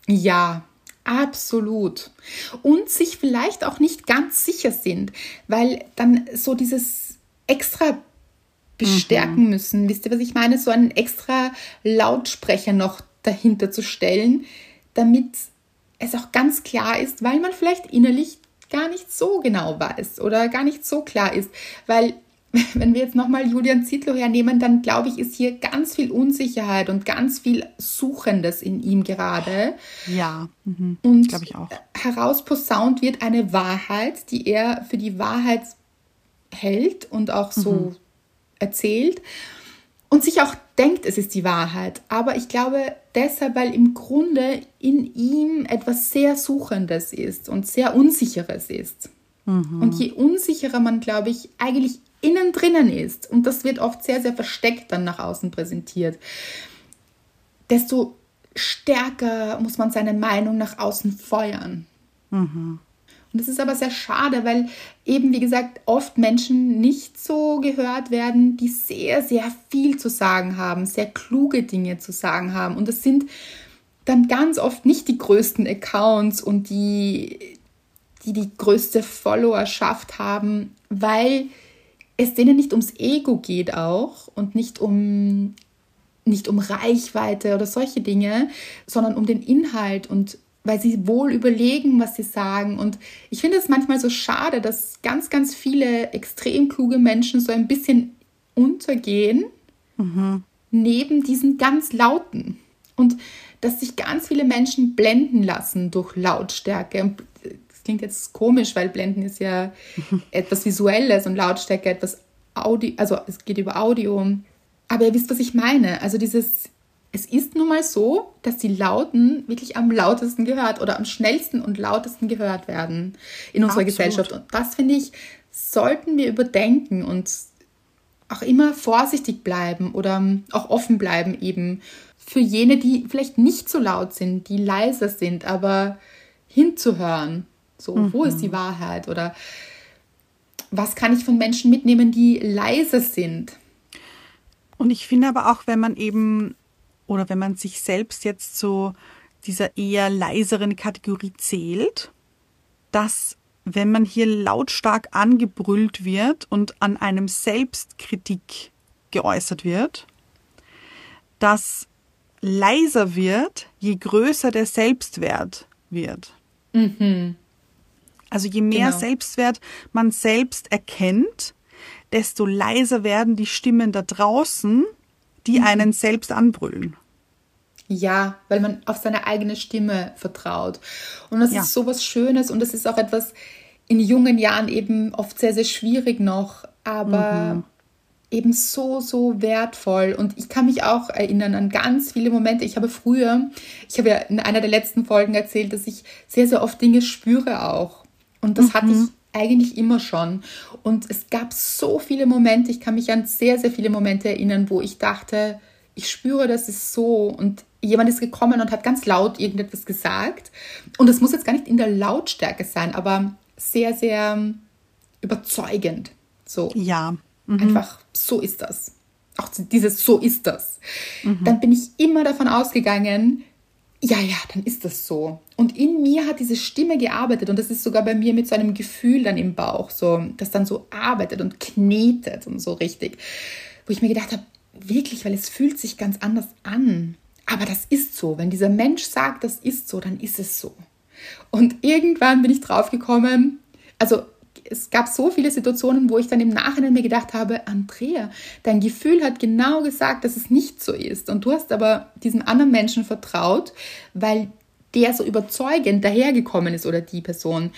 Ja, absolut. Und sich vielleicht auch nicht ganz sicher sind, weil dann so dieses extra bestärken mhm. müssen. Wisst ihr, was ich meine? So einen extra Lautsprecher noch dahinter zu stellen, damit es auch ganz klar ist, weil man vielleicht innerlich gar nicht so genau weiß oder gar nicht so klar ist. Weil, wenn wir jetzt nochmal Julian Zietlow hernehmen, dann glaube ich, ist hier ganz viel Unsicherheit und ganz viel Suchendes in ihm gerade. Ja, mhm. und glaube ich auch. Herausposaunt wird eine Wahrheit, die er für die Wahrheit hält und auch so mhm. erzählt und sich auch denkt, es ist die Wahrheit. Aber ich glaube deshalb, weil im Grunde in ihm etwas sehr Suchendes ist und sehr Unsicheres ist. Mhm. Und je unsicherer man, glaube ich, eigentlich innen drinnen ist, und das wird oft sehr, sehr versteckt dann nach außen präsentiert, desto stärker muss man seine Meinung nach außen feuern. Mhm. Und das ist aber sehr schade, weil eben, wie gesagt, oft Menschen nicht so gehört werden, die sehr, sehr viel zu sagen haben, sehr kluge Dinge zu sagen haben. Und das sind dann ganz oft nicht die größten Accounts und die, die die größte Followerschaft haben, weil es denen nicht ums Ego geht auch und nicht um nicht um Reichweite oder solche Dinge, sondern um den Inhalt und weil sie wohl überlegen, was sie sagen. Und ich finde es manchmal so schade, dass ganz, ganz viele extrem kluge Menschen so ein bisschen untergehen mhm. neben diesen ganz lauten. Und dass sich ganz viele Menschen blenden lassen durch Lautstärke. Das klingt jetzt komisch, weil Blenden ist ja etwas Visuelles und Lautstärke etwas Audio, also es geht über Audio. Aber ihr wisst, was ich meine. Also dieses es ist nun mal so, dass die Lauten wirklich am lautesten gehört oder am schnellsten und lautesten gehört werden in unserer Absolut. Gesellschaft. Und das finde ich, sollten wir überdenken und auch immer vorsichtig bleiben oder auch offen bleiben eben für jene, die vielleicht nicht so laut sind, die leiser sind, aber hinzuhören. So, mhm. wo ist die Wahrheit? Oder was kann ich von Menschen mitnehmen, die leise sind? Und ich finde aber auch, wenn man eben oder wenn man sich selbst jetzt so dieser eher leiseren Kategorie zählt, dass wenn man hier lautstark angebrüllt wird und an einem Selbstkritik geäußert wird, dass leiser wird, je größer der Selbstwert wird. Mhm. Also je mehr genau. Selbstwert man selbst erkennt, desto leiser werden die Stimmen da draußen, die mhm. einen selbst anbrüllen. Ja, weil man auf seine eigene Stimme vertraut. Und das ja. ist so was Schönes und das ist auch etwas in jungen Jahren eben oft sehr, sehr schwierig noch, aber mhm. eben so, so wertvoll. Und ich kann mich auch erinnern an ganz viele Momente. Ich habe früher, ich habe ja in einer der letzten Folgen erzählt, dass ich sehr, sehr oft Dinge spüre auch. Und das mhm. hatte ich mhm. eigentlich immer schon. Und es gab so viele Momente, ich kann mich an sehr, sehr viele Momente erinnern, wo ich dachte, ich spüre, das ist so und jemand ist gekommen und hat ganz laut irgendetwas gesagt. Und es muss jetzt gar nicht in der Lautstärke sein, aber sehr, sehr überzeugend. So. Ja. Mhm. Einfach, so ist das. Auch dieses So ist das. Mhm. Dann bin ich immer davon ausgegangen, ja, ja, dann ist das so. Und in mir hat diese Stimme gearbeitet und das ist sogar bei mir mit so einem Gefühl dann im Bauch, so, das dann so arbeitet und knetet und so richtig. Wo ich mir gedacht habe, wirklich, weil es fühlt sich ganz anders an. Aber das ist so. Wenn dieser Mensch sagt, das ist so, dann ist es so. Und irgendwann bin ich draufgekommen, also es gab so viele Situationen, wo ich dann im Nachhinein mir gedacht habe, Andrea, dein Gefühl hat genau gesagt, dass es nicht so ist. Und du hast aber diesem anderen Menschen vertraut, weil der so überzeugend dahergekommen ist oder die Person.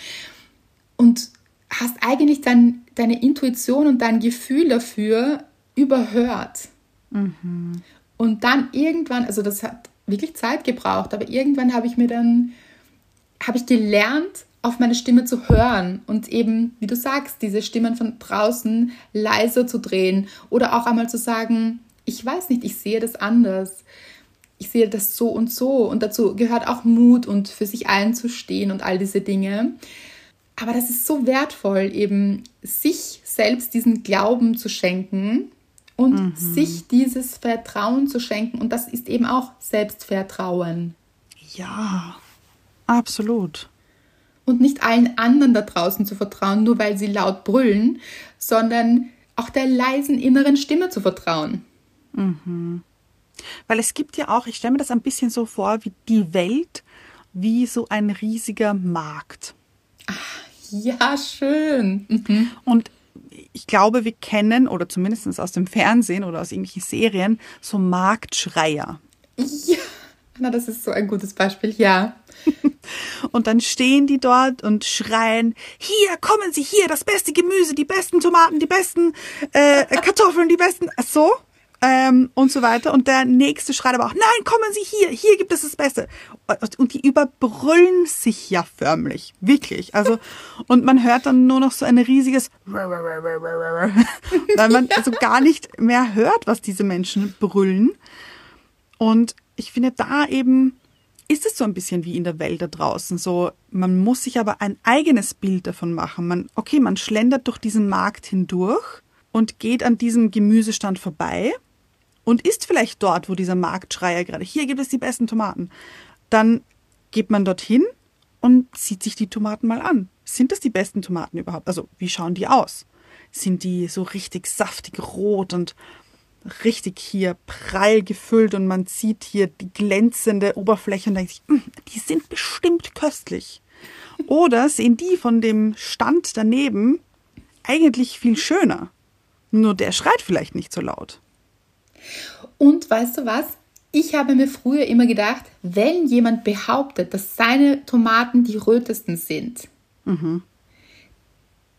Und hast eigentlich dann deine Intuition und dein Gefühl dafür überhört. Mhm. Und dann irgendwann, also das hat wirklich Zeit gebraucht, aber irgendwann habe ich mir dann, habe ich gelernt, auf meine Stimme zu hören und eben, wie du sagst, diese Stimmen von draußen leiser zu drehen oder auch einmal zu sagen, ich weiß nicht, ich sehe das anders. Ich sehe das so und so. Und dazu gehört auch Mut und für sich einzustehen und all diese Dinge. Aber das ist so wertvoll, eben sich selbst diesen Glauben zu schenken und mhm. sich dieses Vertrauen zu schenken. Und das ist eben auch Selbstvertrauen. Ja, absolut. Und nicht allen anderen da draußen zu vertrauen, nur weil sie laut brüllen, sondern auch der leisen inneren Stimme zu vertrauen. Mhm. Weil es gibt ja auch, ich stelle mir das ein bisschen so vor, wie die Welt, wie so ein riesiger Markt. Ach, ja, schön. Mhm. Und ich glaube, wir kennen, oder zumindest aus dem Fernsehen oder aus irgendwelchen Serien, so Marktschreier. Ja, na, das ist so ein gutes Beispiel, ja. und dann stehen die dort und schreien, hier, kommen Sie, hier, das beste Gemüse, die besten Tomaten, die besten äh, Kartoffeln, die besten, so ähm, und so weiter. Und der nächste schreit aber auch, nein, kommen Sie hier, hier gibt es das Beste. Und die überbrüllen sich ja förmlich, wirklich. Also, und man hört dann nur noch so ein riesiges, weil man also gar nicht mehr hört, was diese Menschen brüllen. Und ich finde da eben, ist es so ein bisschen wie in der Welt da draußen. So, man muss sich aber ein eigenes Bild davon machen. Man, okay, man schlendert durch diesen Markt hindurch und geht an diesem Gemüsestand vorbei und ist vielleicht dort, wo dieser Marktschreier gerade, hier gibt es die besten Tomaten, dann geht man dorthin und sieht sich die Tomaten mal an. Sind das die besten Tomaten überhaupt? Also, wie schauen die aus? Sind die so richtig saftig rot und richtig hier prall gefüllt und man sieht hier die glänzende Oberfläche und denkt sich, hm, die sind bestimmt köstlich. Oder sehen die von dem Stand daneben eigentlich viel schöner? Nur der schreit vielleicht nicht so laut. Und weißt du was? Ich habe mir früher immer gedacht, wenn jemand behauptet, dass seine Tomaten die rötesten sind, mhm.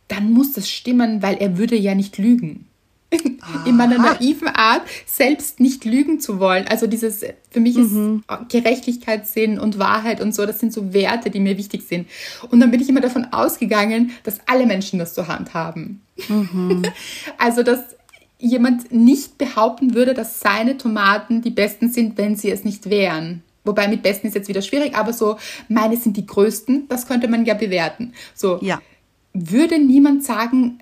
dann muss das stimmen, weil er würde ja nicht lügen. In meiner naiven Art, selbst nicht lügen zu wollen. Also dieses, für mich ist mhm. Gerechtigkeitssinn und Wahrheit und so, das sind so Werte, die mir wichtig sind. Und dann bin ich immer davon ausgegangen, dass alle Menschen das zur Hand haben. Mhm. Also, dass jemand nicht behaupten würde, dass seine Tomaten die besten sind, wenn sie es nicht wären. Wobei mit besten ist jetzt wieder schwierig, aber so, meine sind die größten, das könnte man ja bewerten. So, ja. würde niemand sagen,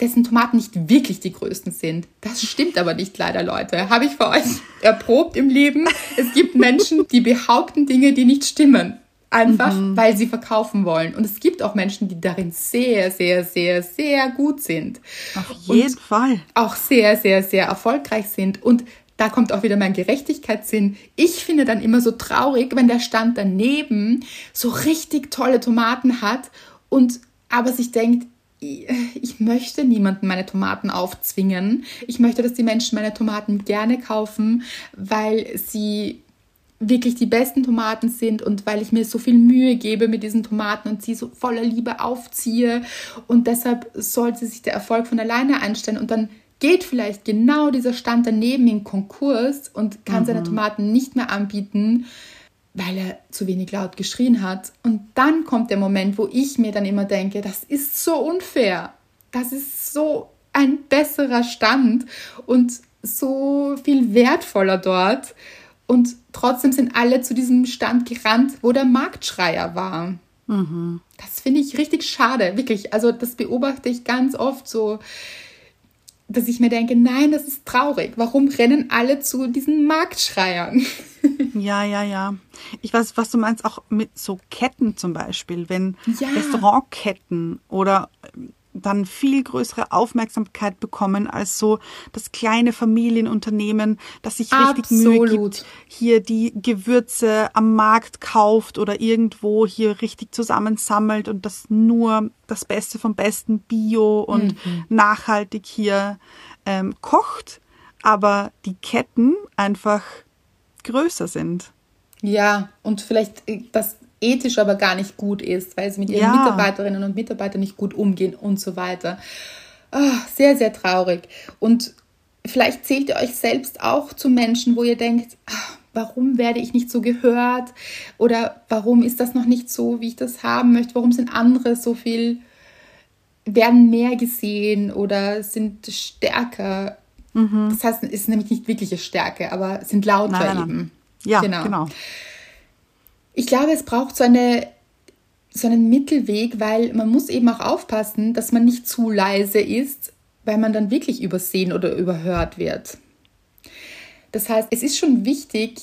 dessen Tomaten nicht wirklich die größten sind. Das stimmt aber nicht leider, Leute. Habe ich für euch erprobt im Leben. Es gibt Menschen, die behaupten Dinge, die nicht stimmen. Einfach, mhm. weil sie verkaufen wollen. Und es gibt auch Menschen, die darin sehr, sehr, sehr, sehr gut sind. Auf jeden Fall. Auch sehr, sehr, sehr erfolgreich sind. Und da kommt auch wieder mein Gerechtigkeitssinn. Ich finde dann immer so traurig, wenn der Stand daneben so richtig tolle Tomaten hat und aber sich denkt, ich möchte niemanden meine Tomaten aufzwingen. Ich möchte, dass die Menschen meine Tomaten gerne kaufen, weil sie wirklich die besten Tomaten sind und weil ich mir so viel Mühe gebe mit diesen Tomaten und sie so voller Liebe aufziehe und deshalb sollte sich der Erfolg von alleine einstellen und dann geht vielleicht genau dieser Stand daneben in Konkurs und kann mhm. seine Tomaten nicht mehr anbieten, weil er zu wenig laut geschrien hat. Und dann kommt der Moment, wo ich mir dann immer denke, das ist so unfair. Das ist so ein besserer Stand und so viel wertvoller dort. Und trotzdem sind alle zu diesem Stand gerannt, wo der Marktschreier war. Mhm. Das finde ich richtig schade, wirklich. Also das beobachte ich ganz oft so, dass ich mir denke, nein, das ist traurig. Warum rennen alle zu diesen Marktschreiern? Ja, ja, ja. Ich weiß, was du meinst, auch mit so Ketten zum Beispiel, wenn ja. Restaurantketten oder dann viel größere Aufmerksamkeit bekommen als so das kleine Familienunternehmen, das sich richtig Mühe Absolut. gibt, hier die Gewürze am Markt kauft oder irgendwo hier richtig zusammensammelt und das nur das Beste vom Besten Bio und nachhaltig hier ähm, kocht, aber die Ketten einfach größer sind. Ja, und vielleicht äh, das ethisch aber gar nicht gut ist, weil sie mit ihren Ja. Mitarbeiterinnen und Mitarbeitern nicht gut umgehen und so weiter. Ah, sehr, sehr traurig. Und vielleicht zählt ihr euch selbst auch zu Menschen, wo ihr denkt, ah, warum werde ich nicht so gehört? Oder warum ist das noch nicht so, wie ich das haben möchte? Warum sind andere so viel, werden mehr gesehen oder sind stärker? Das heißt, es ist nämlich nicht wirkliche Stärke, aber sind lauter Nein, nein, nein. eben. Ja, Genau. genau. Ich glaube, es braucht so, eine, so einen Mittelweg, weil man muss eben auch aufpassen, dass man nicht zu leise ist, weil man dann wirklich übersehen oder überhört wird. Das heißt, es ist schon wichtig,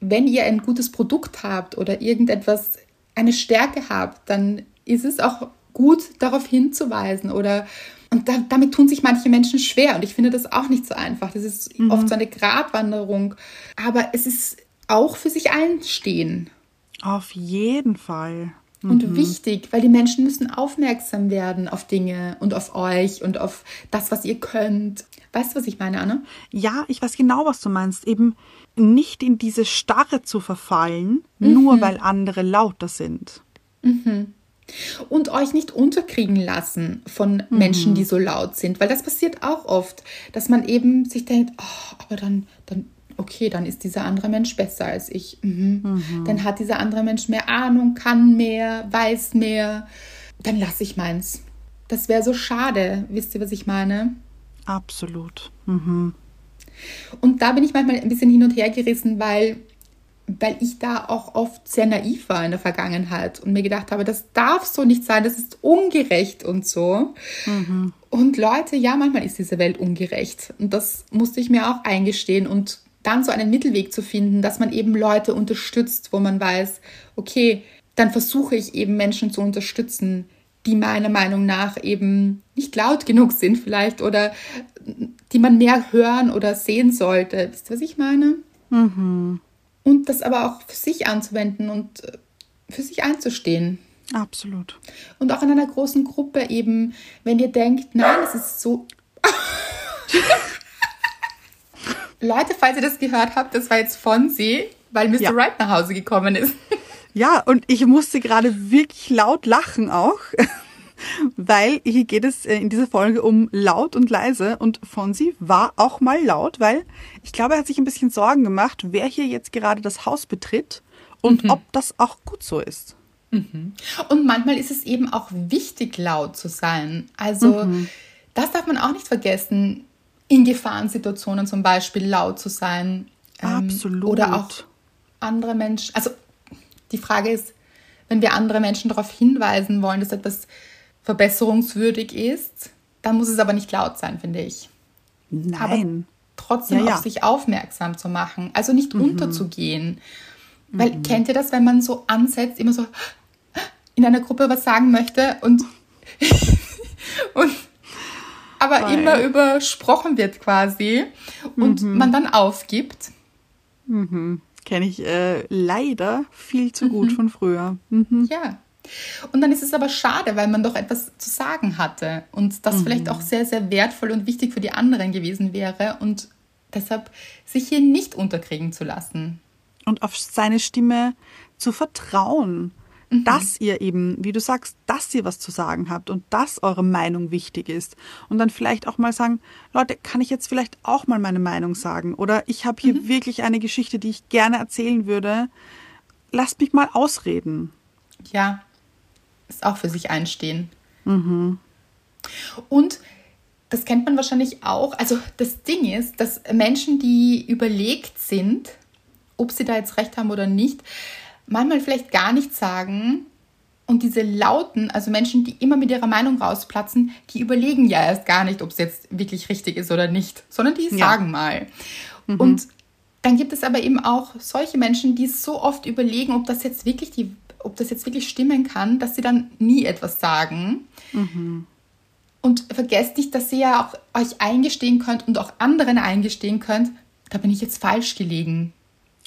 wenn ihr ein gutes Produkt habt oder irgendetwas, eine Stärke habt, dann ist es auch gut, darauf hinzuweisen oder und da, damit tun sich manche Menschen schwer und ich finde das auch nicht so einfach. Das ist oft so eine Gratwanderung, aber es ist auch für sich einstehen Auf jeden Fall. und wichtig, weil die Menschen müssen aufmerksam werden auf Dinge und auf euch und auf das, was ihr könnt. Weißt du, was ich meine, Anne? Ja, ich weiß genau, was du meinst. Eben nicht in diese Starre zu verfallen, nur weil andere lauter sind. Und euch nicht unterkriegen lassen von Menschen, die so laut sind, weil das passiert auch oft, dass man eben sich denkt, oh, aber dann, dann, okay, dann ist dieser andere Mensch besser als ich. Mhm. Dann hat dieser andere Mensch mehr Ahnung, kann mehr, weiß mehr. Dann lasse ich meins. Das wäre so schade. Wisst ihr, was ich meine? Absolut. Mhm. Und da bin ich manchmal ein bisschen hin und her gerissen, weil, weil ich da auch oft sehr naiv war in der Vergangenheit und mir gedacht habe, das darf so nicht sein, das ist ungerecht und so. Und Leute, ja, manchmal ist diese Welt ungerecht. Und das musste ich mir auch eingestehen und dann so einen Mittelweg zu finden, dass man eben Leute unterstützt, wo man weiß, okay, dann versuche ich eben Menschen zu unterstützen, die meiner Meinung nach eben nicht laut genug sind vielleicht oder die man mehr hören oder sehen sollte. Wisst ihr, was ich meine? Und das aber auch für sich anzuwenden und äh, für sich einzustehen. Absolut. Und auch in einer großen Gruppe eben, wenn ihr denkt, nein, es ist so. Leute, falls ihr das gehört habt, das war jetzt Fonsi, weil Mr. Ja. Wright nach Hause gekommen ist. Ja, und ich musste gerade wirklich laut lachen auch, weil hier geht es äh, in dieser Folge um laut und leise und Fonsi war auch mal laut, weil ich glaube, er hat sich ein bisschen Sorgen gemacht, wer hier jetzt gerade das Haus betritt und ob das auch gut so ist. Und manchmal ist es eben auch wichtig, laut zu sein. Also, das darf man auch nicht vergessen, in Gefahrensituationen zum Beispiel laut zu sein. Absolut. Oder auch andere Menschen. Also, die Frage ist, wenn wir andere Menschen darauf hinweisen wollen, dass etwas verbesserungswürdig ist, dann muss es aber nicht laut sein, finde ich. Nein. Trotzdem Ja, ja. auf sich aufmerksam zu machen, also nicht unterzugehen. Weil kennt ihr das, wenn man so ansetzt, immer so in einer Gruppe was sagen möchte und, und aber Voll. immer übersprochen wird quasi und man dann aufgibt. Kenne ich äh, leider viel zu gut von früher. Mhm. Ja. Und dann ist es aber schade, weil man doch etwas zu sagen hatte und das vielleicht auch sehr, sehr wertvoll und wichtig für die anderen gewesen wäre und deshalb sich hier nicht unterkriegen zu lassen. Und auf seine Stimme zu vertrauen, dass ihr eben, wie du sagst, dass ihr was zu sagen habt und dass eure Meinung wichtig ist. Und dann vielleicht auch mal sagen, Leute, kann ich jetzt vielleicht auch mal meine Meinung sagen? Oder ich habe hier wirklich eine Geschichte, die ich gerne erzählen würde. Lasst mich mal ausreden. Ja, ist auch für sich einstehen. Und das kennt man wahrscheinlich auch. Also das Ding ist, dass Menschen, die überlegt sind, ob sie da jetzt recht haben oder nicht, manchmal vielleicht gar nichts sagen. Und diese Lauten, also Menschen, die immer mit ihrer Meinung rausplatzen, die überlegen ja erst gar nicht, ob es jetzt wirklich richtig ist oder nicht, sondern die Ja. sagen mal. Und dann gibt es aber eben auch solche Menschen, die so oft überlegen, ob das jetzt wirklich die, ob das jetzt wirklich stimmen kann, dass sie dann nie etwas sagen. Und Und vergesst nicht, dass ihr ja auch euch eingestehen könnt und auch anderen eingestehen könnt, da bin ich jetzt falsch gelegen.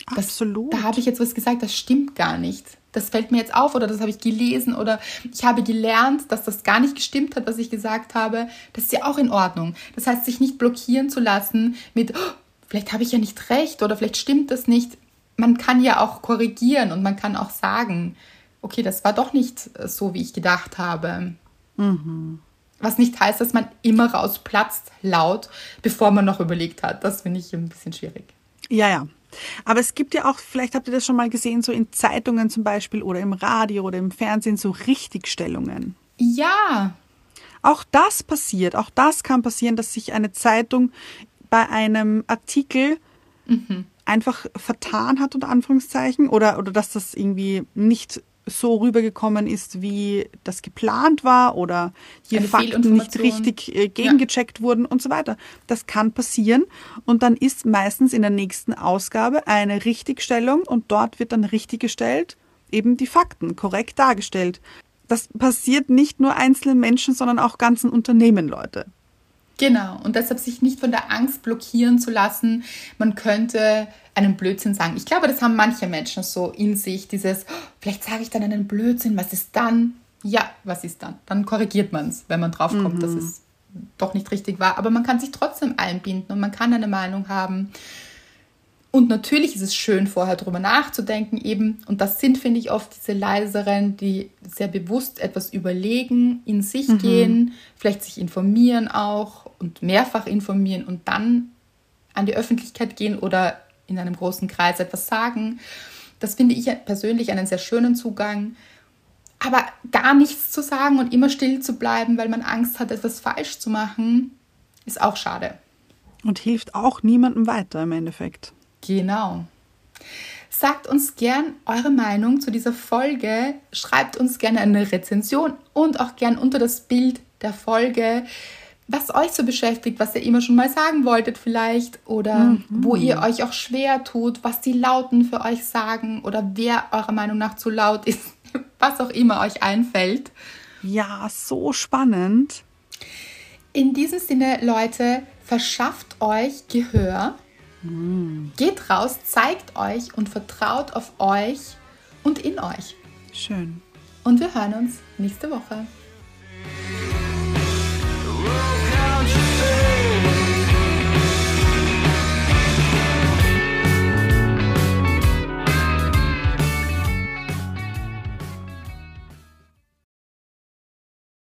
Das, Absolut. Da habe ich jetzt was gesagt, das stimmt gar nicht. Das fällt mir jetzt auf oder das habe ich gelesen oder ich habe gelernt, dass das gar nicht gestimmt hat, was ich gesagt habe. Das ist ja auch in Ordnung. Das heißt, sich nicht blockieren zu lassen mit, oh, vielleicht habe ich ja nicht recht oder vielleicht stimmt das nicht. Man kann ja auch korrigieren und man kann auch sagen, okay, das war doch nicht so, wie ich gedacht habe. Was nicht heißt, dass man immer rausplatzt, laut, bevor man noch überlegt hat. Das finde ich ein bisschen schwierig. Ja, ja. Aber es gibt ja auch, vielleicht habt ihr das schon mal gesehen, so in Zeitungen zum Beispiel oder im Radio oder im Fernsehen so Richtigstellungen. Ja, Auch das passiert, auch das kann passieren, dass sich eine Zeitung bei einem Artikel einfach vertan hat, unter Anführungszeichen, oder, oder dass das irgendwie nicht so rübergekommen ist, wie das geplant war, oder hier Eine Fakten nicht richtig äh, gegengecheckt wurden und so weiter. Das kann passieren und dann ist meistens in der nächsten Ausgabe eine Richtigstellung und dort wird dann richtig gestellt, eben die Fakten korrekt dargestellt. Das passiert nicht nur einzelnen Menschen, sondern auch ganzen Unternehmen, Leute. Genau, und deshalb sich nicht von der Angst blockieren zu lassen, man könnte einen Blödsinn sagen. Ich glaube, das haben manche Menschen so in sich, dieses, "Oh, vielleicht sage ich dann einen Blödsinn, was ist dann? Ja, was ist dann? Dann korrigiert man es, wenn man draufkommt, dass es doch nicht richtig war. Aber man kann sich trotzdem einbinden und man kann eine Meinung haben. Und natürlich ist es schön, vorher drüber nachzudenken eben. Und das sind, finde ich, oft diese leiseren, die sehr bewusst etwas überlegen, in sich gehen, vielleicht sich informieren auch und mehrfach informieren und dann an die Öffentlichkeit gehen oder in einem großen Kreis etwas sagen. Das finde ich persönlich einen sehr schönen Zugang. Aber gar nichts zu sagen und immer still zu bleiben, weil man Angst hat, etwas falsch zu machen, ist auch schade. Und hilft auch niemandem weiter im Endeffekt. Genau. Sagt uns gern eure Meinung zu dieser Folge. Schreibt uns gerne eine Rezension und auch gern unter das Bild der Folge, was euch so beschäftigt, was ihr immer schon mal sagen wolltet vielleicht oder wo ihr euch auch schwer tut, was die Lauten für euch sagen oder wer eurer Meinung nach zu laut ist, was auch immer euch einfällt. Ja, so spannend. In diesem Sinne, Leute, verschafft euch Gehör. Mhm. Geht raus, zeigt euch und vertraut auf euch und in euch. Schön. Und wir hören uns nächste Woche.